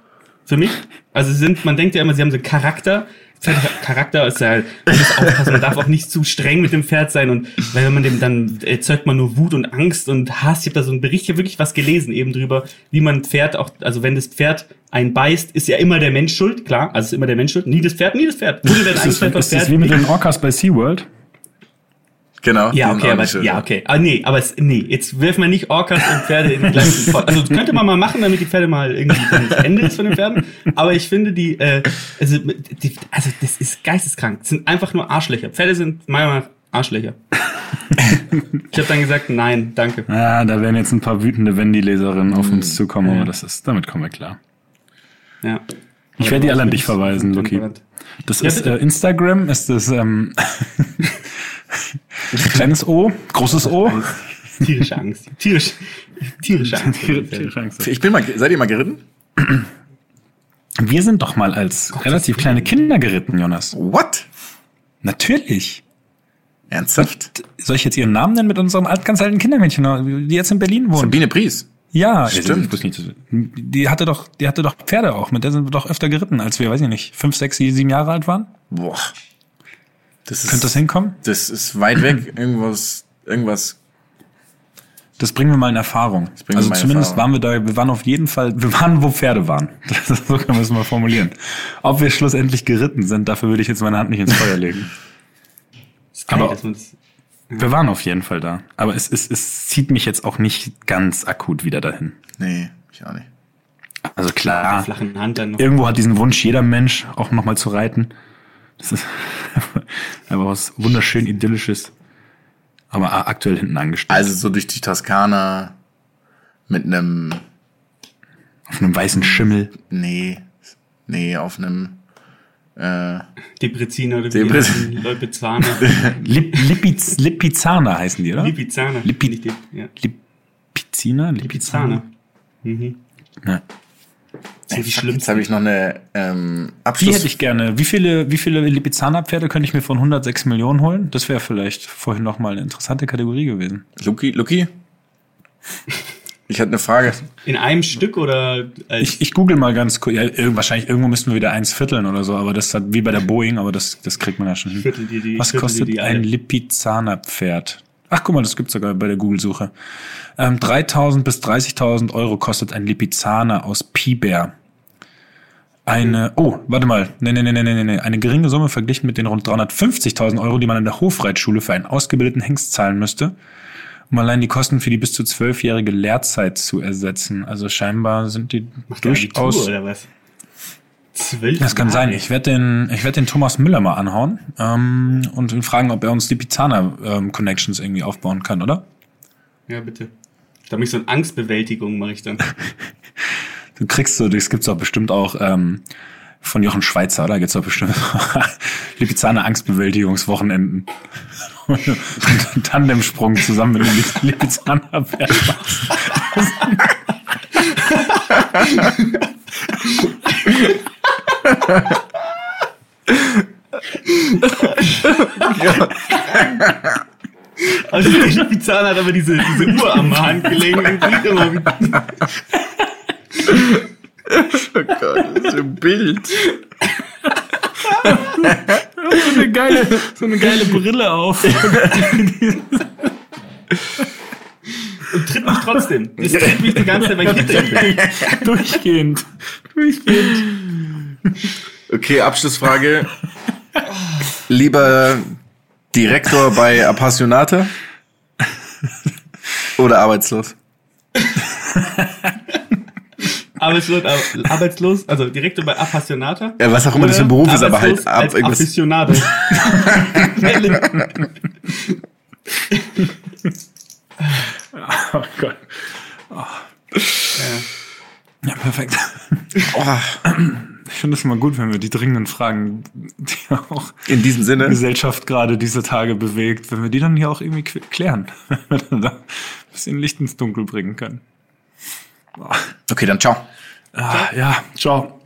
Für mich. Also sie sind, man denkt ja immer, sie haben so einen Charakter. Pferd- Charakter ist ja, man muss aufpassen, man darf auch nicht zu streng mit dem Pferd sein und weil wenn man dem dann erzeugt man nur Wut und Angst und Hass. Ich habe da so einen Bericht, ich habe wirklich was gelesen eben drüber, wie man Pferd auch, also wenn das Pferd einen beißt, ist ja immer der Mensch schuld, klar, also ist immer der Mensch schuld, nie das Pferd, nie das Pferd. Wurde denn Ist das, ist das wie mit den Orcas bei SeaWorld? Genau. Ja, okay, auch aber, ja, okay. Ah, nee, aber es, nee, jetzt werfen wir nicht Orcas und Pferde in den gleichen Pot. Also, das könnte man mal machen, damit die Pferde mal irgendwie das Ende ist von den Pferden. Aber ich finde die, äh, also, die, also, das ist geisteskrank. Das sind einfach nur Arschlöcher. Pferde sind meiner Meinung nach Arschlöcher. ich habe dann gesagt, nein, danke. Ja, da werden jetzt ein paar wütende Wendy-Leserinnen auf uns zukommen, Ja. aber das ist, damit kommen wir klar. Ja. Ich werde die alle an dich verweisen, Luki. Das Ja, ist äh, Instagram, ist das ähm, kleines O, großes O. Tierische Angst. Tierisch, tierische Angst. Tierische Angst. Ich bin mal, seid ihr mal geritten? Wir sind doch mal als relativ kleine Kinder geritten, Jonas. What? Natürlich. Ernsthaft? Soll ich jetzt ihren Namen nennen mit unserem alt, ganz alten Kindermädchen, die jetzt in Berlin wohnt? Sabine Pries. Ja, Stimmt. Ich wusste nicht, die hatte doch, die hatte doch Pferde auch. Mit der sind wir doch öfter geritten, als wir, weiß ich nicht, fünf, sechs, sieben Jahre alt waren. Boah. Das Könnte das hinkommen? Das ist weit weg. Irgendwas, irgendwas. Das bringen wir mal in Erfahrung. Also zumindest Erfahrung. waren wir da, wir waren auf jeden Fall, wir waren, wo Pferde waren. Das ist, so können wir es mal formulieren. Ob wir schlussendlich geritten sind, dafür würde ich jetzt meine Hand nicht ins Feuer legen. Geil, Aber- Wir waren auf jeden Fall da. Aber es, es, es zieht mich jetzt auch nicht ganz akut wieder dahin. Nee, ich auch nicht. Also klar, irgendwo hat diesen Wunsch jeder Mensch, auch nochmal zu reiten. Das ist einfach was wunderschön idyllisches. Aber aktuell hinten angestellt. Also so durch die Toskana mit einem, auf einem weißen Schimmel. nee, Nee, auf einem äh, Depreziner oder wie Leupezzaner. Lip, Lipiz, Lipizzaner heißen die, oder? Lipizzaner. Lipi- ja. Lipiziner? Lipizzaner. Mhm. Ja. Sind die jetzt habe ich noch eine ähm, Die Abschluss. hätte ich gerne. Wie viele, wie viele Lipizzaner-Pferde könnte ich mir von 106 Millionen holen? Das wäre vielleicht vorhin noch mal eine interessante Kategorie gewesen. Luki, Luki? Ich hatte eine Frage. In einem Stück oder als Ich, ich google mal ganz kurz. Ja, wahrscheinlich irgendwo müssten wir wieder eins vierteln oder so, aber das hat wie bei der Boeing, aber das, das kriegt man ja schon hin. Dir die- Was kostet die ein. Lipizzaner-Pferd? Ach, guck mal, das gibt's sogar bei der Google-Suche. Ähm, 3.000 bis 30.000 Euro kostet ein Lipizzaner aus Piber. Eine, oh, warte mal, nee, nee, nee, nee, nee, nee, eine geringe Summe verglichen mit den rund 350.000 Euro, die man in der Hofreitschule für einen ausgebildeten Hengst zahlen müsste, um allein die Kosten für die bis zu zwölfjährige Lehrzeit zu ersetzen. Also scheinbar sind die Macht der Abitur durchaus oder was? Zwölf das kann sein. Ich werde den, ich werde den Thomas Müller mal anhauen ähm, und ihn fragen, ob er uns die Pizzaner ähm, Connections irgendwie aufbauen kann, oder? Ja, bitte. Da mache ich so eine Angstbewältigung, mache ich dann. Du kriegst so, das gibt's doch bestimmt auch ähm, von Jochen Schweizer, oder? Gibt's doch bestimmt Lipizzaner Angstbewältigungswochenenden. Und einen Tandemsprung zusammen mit einem Lipizzaner Pferd. Also der Pizzaner hat aber diese, diese Uhr am Handgelenk und fliegt immer wieder. Oh Gott, das ist ein Bild. so eine geile, so eine geile Brille auf. Und tritt mich trotzdem. Es tritt mich die ganze Zeit, weil ich hinter ihm. Durchgehend. Durchgehend. Okay, Abschlussfrage. Lieber Direktor bei Appassionata oder arbeitslos? Arbeitslos, äh, arbeitslos, also Direktor bei Appassionata. Ja, was auch immer das für ein Beruf ist, aber arbeitslos halt ab als irgendwas. Aficionado. Oh Gott. Ja, perfekt. Oh, Ich finde es immer gut, wenn wir die dringenden Fragen, die auch in diesem die Sinne. Gesellschaft gerade diese Tage bewegt, wenn wir die dann hier auch irgendwie klären. Wenn wir dann da ein bisschen Licht ins Dunkel bringen können. Okay, dann ciao. Ah, ja, ciao.